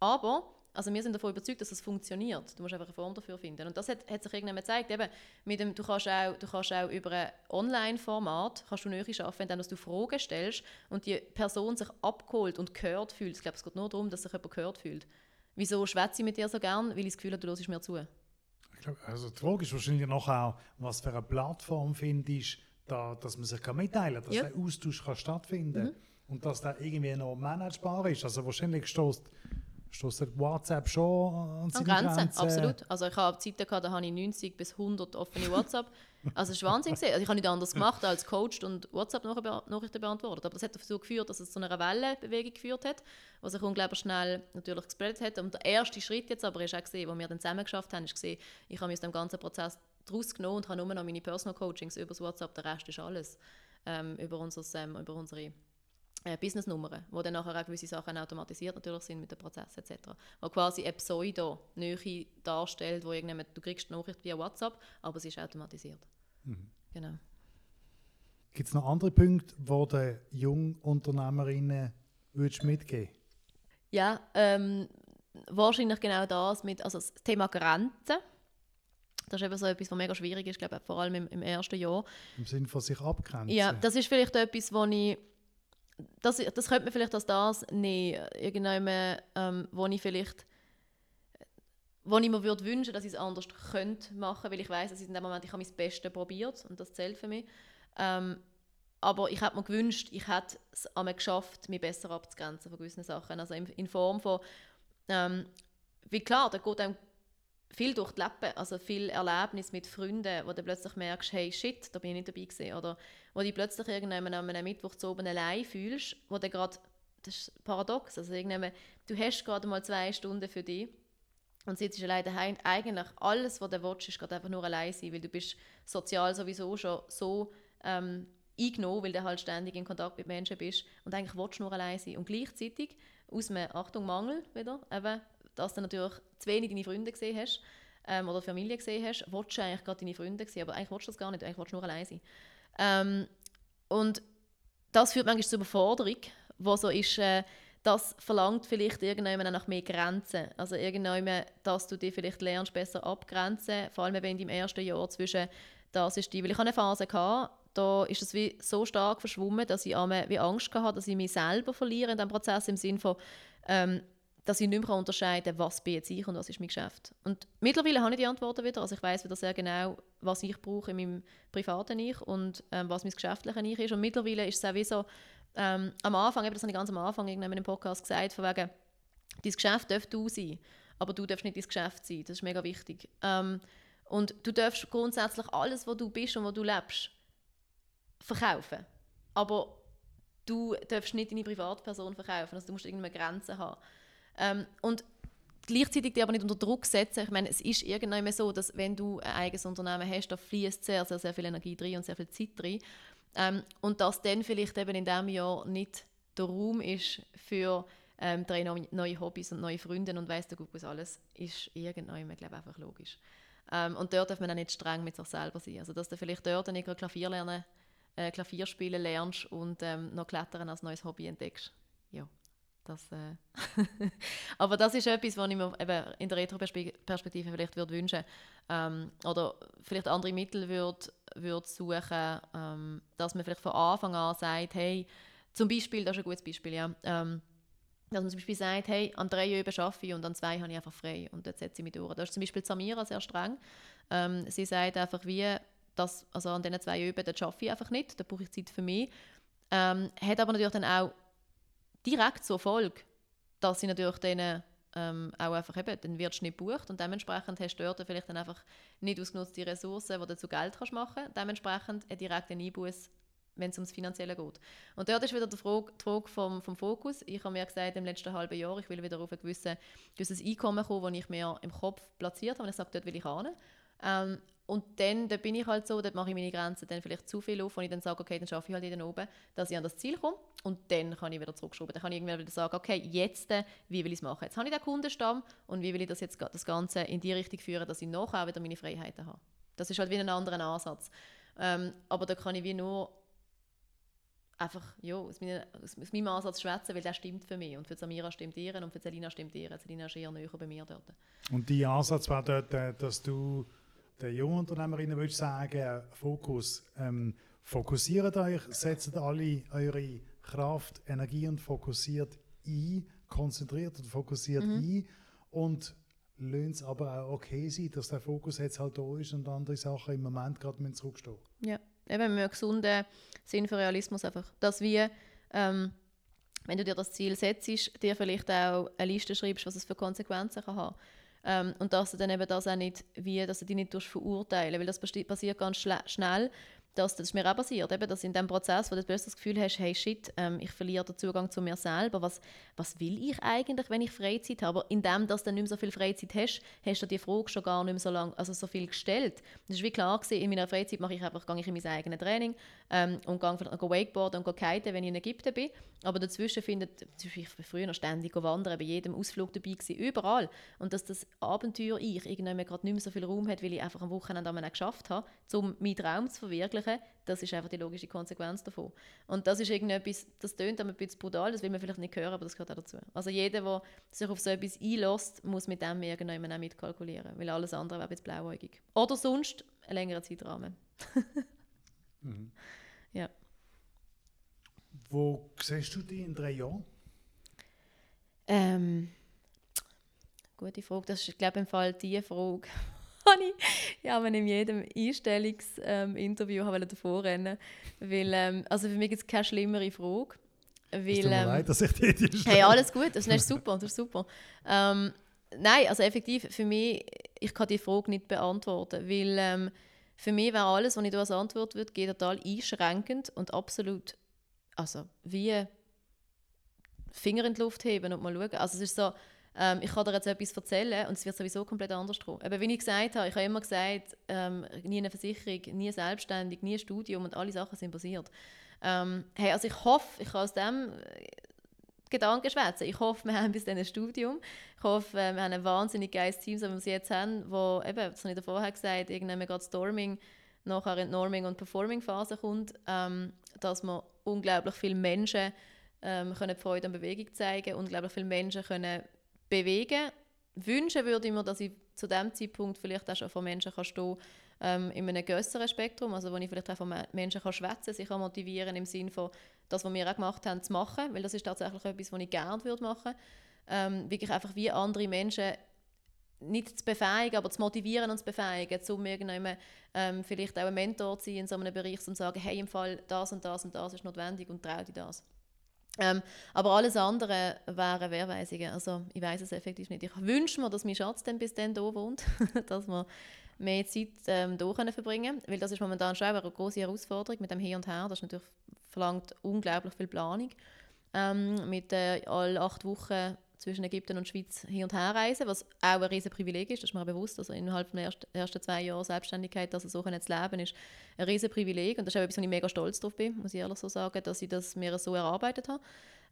Aber also wir sind davon überzeugt, dass es funktioniert. Du musst einfach eine Form dafür finden. Und das hat, hat sich irgendwann gezeigt. Eben, mit dem, du, kannst auch, du kannst auch über ein Online-Format kannst du schaffen, indem du Fragen stellst und die Person sich abgeholt und gehört fühlt. Ich glaube, es geht nur darum, dass sich jemand gehört fühlt. Wieso schwätze ich mit dir so gern? Weil ich das Gefühl habe, du hörst mir zu. Ich glaub, also die Frage ist wahrscheinlich noch auch, was für eine Plattform findest, da, dass man sich mitteilen kann, dass ja. der Austausch kann stattfinden kann. Mhm. Und dass der irgendwie noch managebar ist. Also wahrscheinlich stößt stößt WhatsApp schon an seine an Grenzen. Grenzen. Absolut. Also ich habe Zeiten gehabt, da habe ich 90 bis 100 offene WhatsApp. Also es ist Wahnsinn Also ich habe nicht anders gemacht als Coach und WhatsApp-Nachrichten beantwortet. Aber das hat dazu geführt, dass es zu einer Wellenbewegung geführt hat, was sich unglaublich schnell natürlich gespreadet hat. Und der erste Schritt jetzt aber ist auch gesehen, wo wir dann zusammen geschafft haben, ist gesehen, ich habe mich aus dem ganzen Prozess daraus genommen und habe nur noch meine Personal Coachings über das WhatsApp, der Rest ist alles ähm, über, unseres, ähm, über unsere Businessnummern, wo dann nachher auch gewisse Sachen automatisiert natürlich sind mit dem Prozess etc. Wo quasi eine Pseudo-Nähe darstellt, wo du kriegst die Nachricht via WhatsApp, aber sie ist automatisiert. Mhm. Genau. Gibt es noch andere Punkte, wo du Jungunternehmerinnen würdest mitgeben Ja, ähm, wahrscheinlich genau das mit also das Thema Grenzen. Das ist eben so etwas, was mega schwierig ist, glaube ich, vor allem im, im ersten Jahr. Im Sinne von sich abgrenzen? Ja, das ist vielleicht etwas, wo ich das, das könnte man vielleicht als das nehmen, irgendwann, ähm, wo ich vielleicht wo ich mir würde wünschen, dass ich es anders könnte machen, weil ich weiß, dass ich in dem Moment ich habe mein Bestes probiert und das zählt für mich. Ähm, aber ich hätte mir gewünscht, ich hätte es einmal geschafft, mich besser abzugrenzen von gewissen Sachen. Also in, in Form von, ähm, wie klar, da geht einem viel durch die Lippen, also viel Erlebnis mit Freunden, wo du plötzlich merkst, hey, shit, da bin ich nicht dabei gewesen. Oder wo du plötzlich irgendwann an einem Mittwoch zu oben allein fühlst, wo du gerade, das ist paradox, also du hast gerade mal zwei Stunden für dich und sitzt allein daheim. Eigentlich alles, was du willst, ist gerade einfach nur allein sein, weil du bist sozial sowieso schon so ähm, eingenommen, weil du halt ständig in Kontakt mit Menschen bist und eigentlich willst du nur allein sein. Und gleichzeitig, aus einem, Achtung, Mangel wieder, eben, dass du natürlich zu wenig deine Freunde gesehen hast ähm, oder Familie gesehen hast, willst du eigentlich gerade deine Freunde sehen, aber eigentlich willst du das gar nicht, eigentlich willst du nur allein sein. Ähm, und das führt manchmal zur Überforderung, wo so ist, äh, das verlangt vielleicht irgendwann nach mehr Grenzen. Also irgendwann, dass du dich vielleicht lernst, besser abgrenzen, vor allem wenn du im ersten Jahr zwischen das ist die, weil ich eine Phase hatte, da ist es wie so stark verschwommen, dass ich wie Angst hatte, dass ich mich selber verliere in diesem Prozess im Sinne von, ähm, dass ich nicht mehr unterscheiden kann, was bin jetzt ich und was ist mein Geschäft. Und mittlerweile habe ich die Antworten wieder. Also ich weiß wieder sehr genau, was ich brauche in meinem privaten Ich und ähm, was mein geschäftliches Ich ist. Und mittlerweile ist es auch wie so, ähm, am Anfang, eben das habe ich ganz am Anfang in einem Podcast gesagt, von wegen, dein Geschäft darf du sein, aber du darfst nicht dein Geschäft sein. Das ist mega wichtig. Ähm, und du darfst grundsätzlich alles, was du bist und was du lebst, verkaufen. Aber du darfst nicht deine Privatperson verkaufen. Also du musst irgendeine Grenze haben. Ähm, und gleichzeitig die aber nicht unter Druck setzen. Ich meine, es ist irgendwann so, dass wenn du ein eigenes Unternehmen hast, da fließt sehr, sehr, sehr viel Energie drin und sehr viel Zeit drin. Ähm, und dass dann vielleicht eben in diesem Jahr nicht der Raum ist für ähm, drei neue Hobbys und neue Freunde und der Guck was alles, ist irgendwann, glaube ich, einfach logisch. Ähm, und dort darf man auch nicht streng mit sich selber sein. Also dass du vielleicht dort nicht Klavier lernen, äh, Klavier spielen lernst und ähm, noch Klettern als neues Hobby entdeckst. Ja, das, äh Aber das ist etwas, was ich mir eben in der Retro-Perspektive vielleicht würde wünschen ähm, oder vielleicht andere Mittel würde, würde suchen, ähm, dass man vielleicht von Anfang an sagt, hey, zum Beispiel, das ist ein gutes Beispiel, ja, ähm, dass man zum Beispiel sagt, hey, an drei Üben arbeite ich und an zwei habe ich einfach frei und dort setze ich mich durch. Da ist zum Beispiel Samira sehr streng. Ähm, sie sagt einfach wie, dass, also an diesen zwei Üben, das schaffe ich einfach nicht, da brauche ich Zeit für mich. Ähm, hat aber natürlich dann auch direkt zur Folge, dass sie natürlich dann ähm, auch einfach eben, dann wirst du nicht gebucht und dementsprechend hast du dort vielleicht dann einfach nicht ausgenutzte Ressourcen, die du zu Geld kannst machen kannst. Dementsprechend einen direkten Einbuß wenn es ums Finanzielle geht. Und dort ist wieder die Frage, die Frage vom, vom Fokus. Ich habe mir gesagt, im letzten halben Jahr, ich will wieder auf ein gewisses, gewisses Einkommen kommen, das ich mir im Kopf platziert habe. Und ich sage, dort will ich hin. Ähm, und dann, dann bin ich halt so, dort mache ich meine Grenzen dann vielleicht zu viel auf, und ich dann sage, okay, dann schaffe ich halt jeden oben, dass ich an das Ziel komme und dann kann ich wieder zurückschrauben. Dann kann ich irgendwann wieder sagen, okay, jetzt, äh, wie will ich es machen? Jetzt habe ich den Kundenstamm und wie will ich das jetzt das Ganze in die Richtung führen, dass ich nachher wieder meine Freiheiten habe. Das ist halt wie ein anderer Ansatz. Ähm, aber da kann ich wie nur einfach ja, aus, meiner, aus, aus meinem Ansatz schwätzen, weil der stimmt für mich. Und für Samira stimmt ihr und für Selina stimmt ihr. Selina ist eher näher bei mir dort. Und dein Ansatz war dort, äh, dass du den jungen Unternehmerinnen würdest sagen, Fokus, ähm, fokussiert euch, setzt alle eure Kraft, Energie und fokussiert ein, konzentriert und fokussiert mhm. ein und lohnt es aber auch okay sein, dass der Fokus jetzt halt da ist und andere Sachen im Moment gerade zurückstehen. Ja eben mit einem gesunden Sinn für Realismus einfach. Dass wir, ähm, wenn du dir das Ziel setzt, dir vielleicht auch eine Liste schreibst, was es für Konsequenzen kann haben ähm, und dass du dann eben das auch nicht, wie, dass du dich nicht verurteilen weil das passiert ganz schnell dass das ist mir auch passiert, eben, dass in dem Prozess, wo du das Gefühl hast, hey shit, ähm, ich verliere den Zugang zu mir selber, was, was will ich eigentlich, wenn ich Freizeit habe? Aber dass du nicht mehr so viel Freizeit hast, hast du die Frage schon gar nicht mehr so lange, also so viel gestellt. Das wie klar gewesen, in meiner Freizeit mache ich einfach, gehe ich in mein eigenes Training ähm, und gehe vielleicht noch Wakeboarden und gehe kiten, wenn ich in Ägypten bin. Aber dazwischen findet, ich war früher ständig wandern, bei jedem Ausflug dabei gewesen, überall. Und dass das Abenteuer ich irgendwann gerade nicht mehr so viel Raum hat, weil ich einfach am Wochenende geschafft habe, um meinen Traum zu verwirklichen, machen, das ist einfach die logische Konsequenz davon. Und das ist irgendetwas, das tönt ein bisschen brutal, das will man vielleicht nicht hören, aber das gehört auch dazu. Also jeder, der sich auf so etwas einlässt, muss mit dem irgendwann auch mitkalkulieren, weil alles andere wäre ein bisschen blauäugig. Oder sonst ein längerer Zeitrahmen. mhm. Ja. Wo siehst du dich in drei Jahren? Ähm, gute Frage. Das ist, glaube ich, im Fall die Frage, ich ja, in jedem Einstellungsinterview ähm, davor rennen weil ähm, also für mich ist es keine schlimmere Frage. Weil, es tut mir ähm, leid, dass ich die stelle. Hey, alles gut, das ist super, das ist super. Ähm, nein, also effektiv, für mich, ich kann die Frage nicht beantworten, weil ähm, für mich wäre alles, was ich da als Antwort würde, total einschränkend und absolut, also wie Finger in die Luft heben und mal schauen. Also es ist so, ähm, ich kann dir jetzt etwas erzählen und es wird sowieso komplett anders kommen. Aber wie ich gesagt habe, ich habe immer gesagt, ähm, nie eine Versicherung, nie selbstständig, nie ein Studium und alle Sachen sind passiert. Ähm, hey, also ich hoffe, ich kann aus dem äh, Gedanken schwätzen. Ich hoffe, wir haben bis dann ein Studium. Ich hoffe, äh, wir haben ein wahnsinnig geiles Team, so wie wir es jetzt haben, wo, eben, das habe ich vorher gesagt, irgendwann gerade Storming, nachher in Norming- und Performing-Phase kommt, ähm, dass wir unglaublich viele Menschen ähm, können Freude an Bewegung zeigen, unglaublich viele Menschen können bewegen. Wünschen würde ich mir, dass ich zu dem Zeitpunkt vielleicht auch schon von Menschen kann stehen ähm, in einem größeren Spektrum, also wo ich vielleicht auch von Menschen kann schwätzen, sich kann motivieren im Sinne von das, was wir auch gemacht haben, zu machen, weil das ist tatsächlich etwas, was ich gerne würde machen. Ähm, wirklich einfach wie andere Menschen nicht zu befähigen, aber zu motivieren und zu befähigen, um irgendwann ähm, vielleicht auch ein Mentor zu sein in so einem Bereich und zu sagen, hey, im Fall das und das und das ist notwendig und trau dir das. Ähm, aber alles andere wären Wehrweisungen. Also ich weiß es effektiv nicht. Ich wünsche mir, dass mein Schatz dann bis dann hier wohnt, dass wir mehr Zeit ähm, hier können verbringen Weil das ist momentan schon eine große Herausforderung mit dem Hier und Her. Das natürlich, verlangt unglaublich viel Planung. Ähm, mit äh, alle acht Wochen zwischen Ägypten und Schweiz hin und her reisen, was auch ein riesiges Privileg ist, das ist mir bewusst. Also innerhalb der ersten zwei Jahre Selbstständigkeit, dass also so zu leben, ist ein riesiges Privileg und das ist auch etwas, wo ich mega stolz drauf bin, muss ich ehrlich so sagen, dass ich das mir so erarbeitet habe.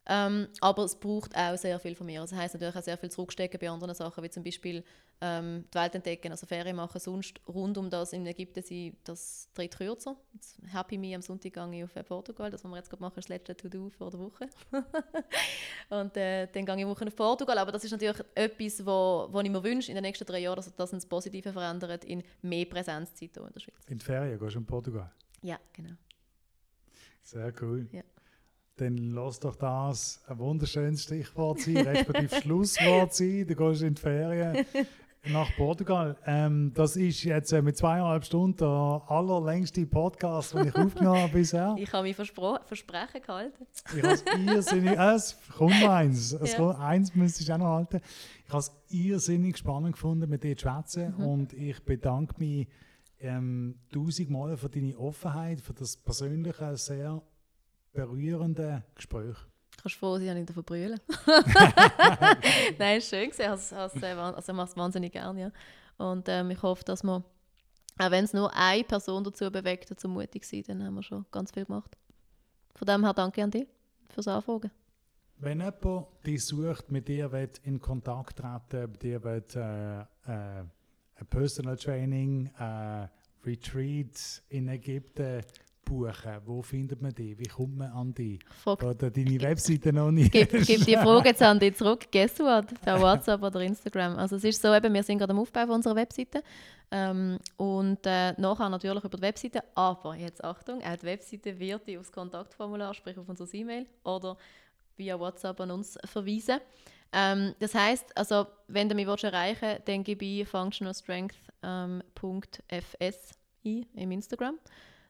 Ähm, aber es braucht auch sehr viel von mir. Also das heisst natürlich auch sehr viel zurückstecken bei anderen Sachen, wie zum Beispiel ähm, die Welt entdecken, also Ferien machen. Sonst rund um das in Ägypten sind das tritt kürzer. Jetzt Happy Me am Sonntag gehe ich auf Portugal. Das, was wir jetzt gerade machen, ist das letzte To-Do vor der Woche. und äh, dann gehe ich Woche nach Portugal. Aber das ist natürlich etwas, wo, wo ich mir wünsche in den nächsten drei Jahren, dass das ins Positive verändert in mehr Präsenzzeit in der Schweiz. In die Ferien gehst du in Portugal? Ja, genau. Sehr cool. Ja. Dann lass doch das ein wunderschönes Stichwort sein, respektive Schlusswort sein. Du gehst in die Ferien nach Portugal. Ähm, das ist jetzt äh, mit zweieinhalb Stunden der allerlängste Podcast, den ich aufgenommen habe bisher. Ich habe mich Verspro Versprechen gehalten. Ich habe es irrsinnig, äh, es kommt eins, es Ja. kommt, eins müsste ich auch noch halten. Ich habe es irrsinnig spannend gefunden, mit dir zu schwätzen Mhm. und ich bedanke mich ähm, tausendmal für deine Offenheit, für das persönliche, sehr berührende Gespräch. Kannst du froh sein, dass ich davon brüllen. Nein, schön gewesen. Also, also, äh, also ich mache es wahnsinnig gerne, ja. Und ähm, ich hoffe, dass wir, auch wenn es nur eine Person dazu bewegt, dazu mutig zu sein, dann haben wir schon ganz viel gemacht. Von dem her danke an dich fürs Anfragen. Wenn jemand dich sucht, mit dir will in Kontakt treten, mit dir will, äh, äh, ein Personal Training, äh, Retreat in Ägypten buchen, wo findet man dich? Wie kommt man an dich? Frag, Oder deine Webseite noch nicht? gib, gib die Frage jetzt an dich zurück. Guess what? Per WhatsApp oder Instagram. Also es ist so, eben, wir sind gerade am Aufbau von unserer Webseite. Ähm, und äh, nachher natürlich über die Webseite. Aber jetzt Achtung, auch die Webseite wird dich aufs Kontaktformular, sprich auf unser E-Mail oder via WhatsApp an uns verweisen. Ähm, das heißt, also, wenn du mich erreichen willst, dann gebe ich functionalstrength.fs ein im Instagram.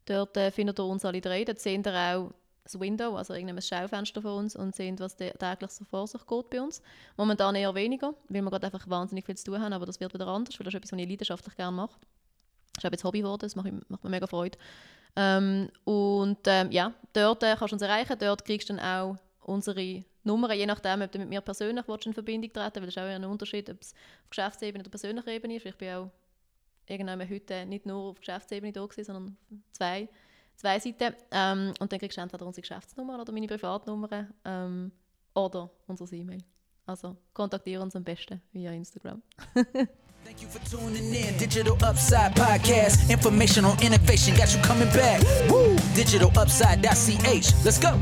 Dort äh, findet ihr uns alle drei. Dort seht ihr auch das Window, also irgendein Schaufenster von uns und sehen, was täglich so vor sich geht bei uns. Momentan eher weniger, weil wir gerade einfach wahnsinnig viel zu tun haben, aber das wird wieder anders, weil das ist etwas, was ich leidenschaftlich gerne mache. Das ist jetzt Hobby geworden, das macht, macht mir mega Freude. Ähm, und ähm, ja, dort äh, kannst du uns erreichen, dort kriegst du dann auch unsere Nummern, je nachdem, ob du mit mir persönlich in Verbindung treten willst, weil das ist auch ein Unterschied, ob es auf Geschäftsebene oder persönlicher Ebene ist. Ich bin auch irgendwann heute nicht nur auf Geschäftsebene da gewesen, sondern zwei, zwei Seiten. Ähm, und dann kriegst du entweder unsere Geschäftsnummer oder meine Privatnummer ähm, oder unser E-Mail. Also kontaktiere uns am besten via Instagram. Thank you for tuning in. Digital Upside Podcast. Information on innovation got you coming back. Woo! Digitalupside.ch. Let's go.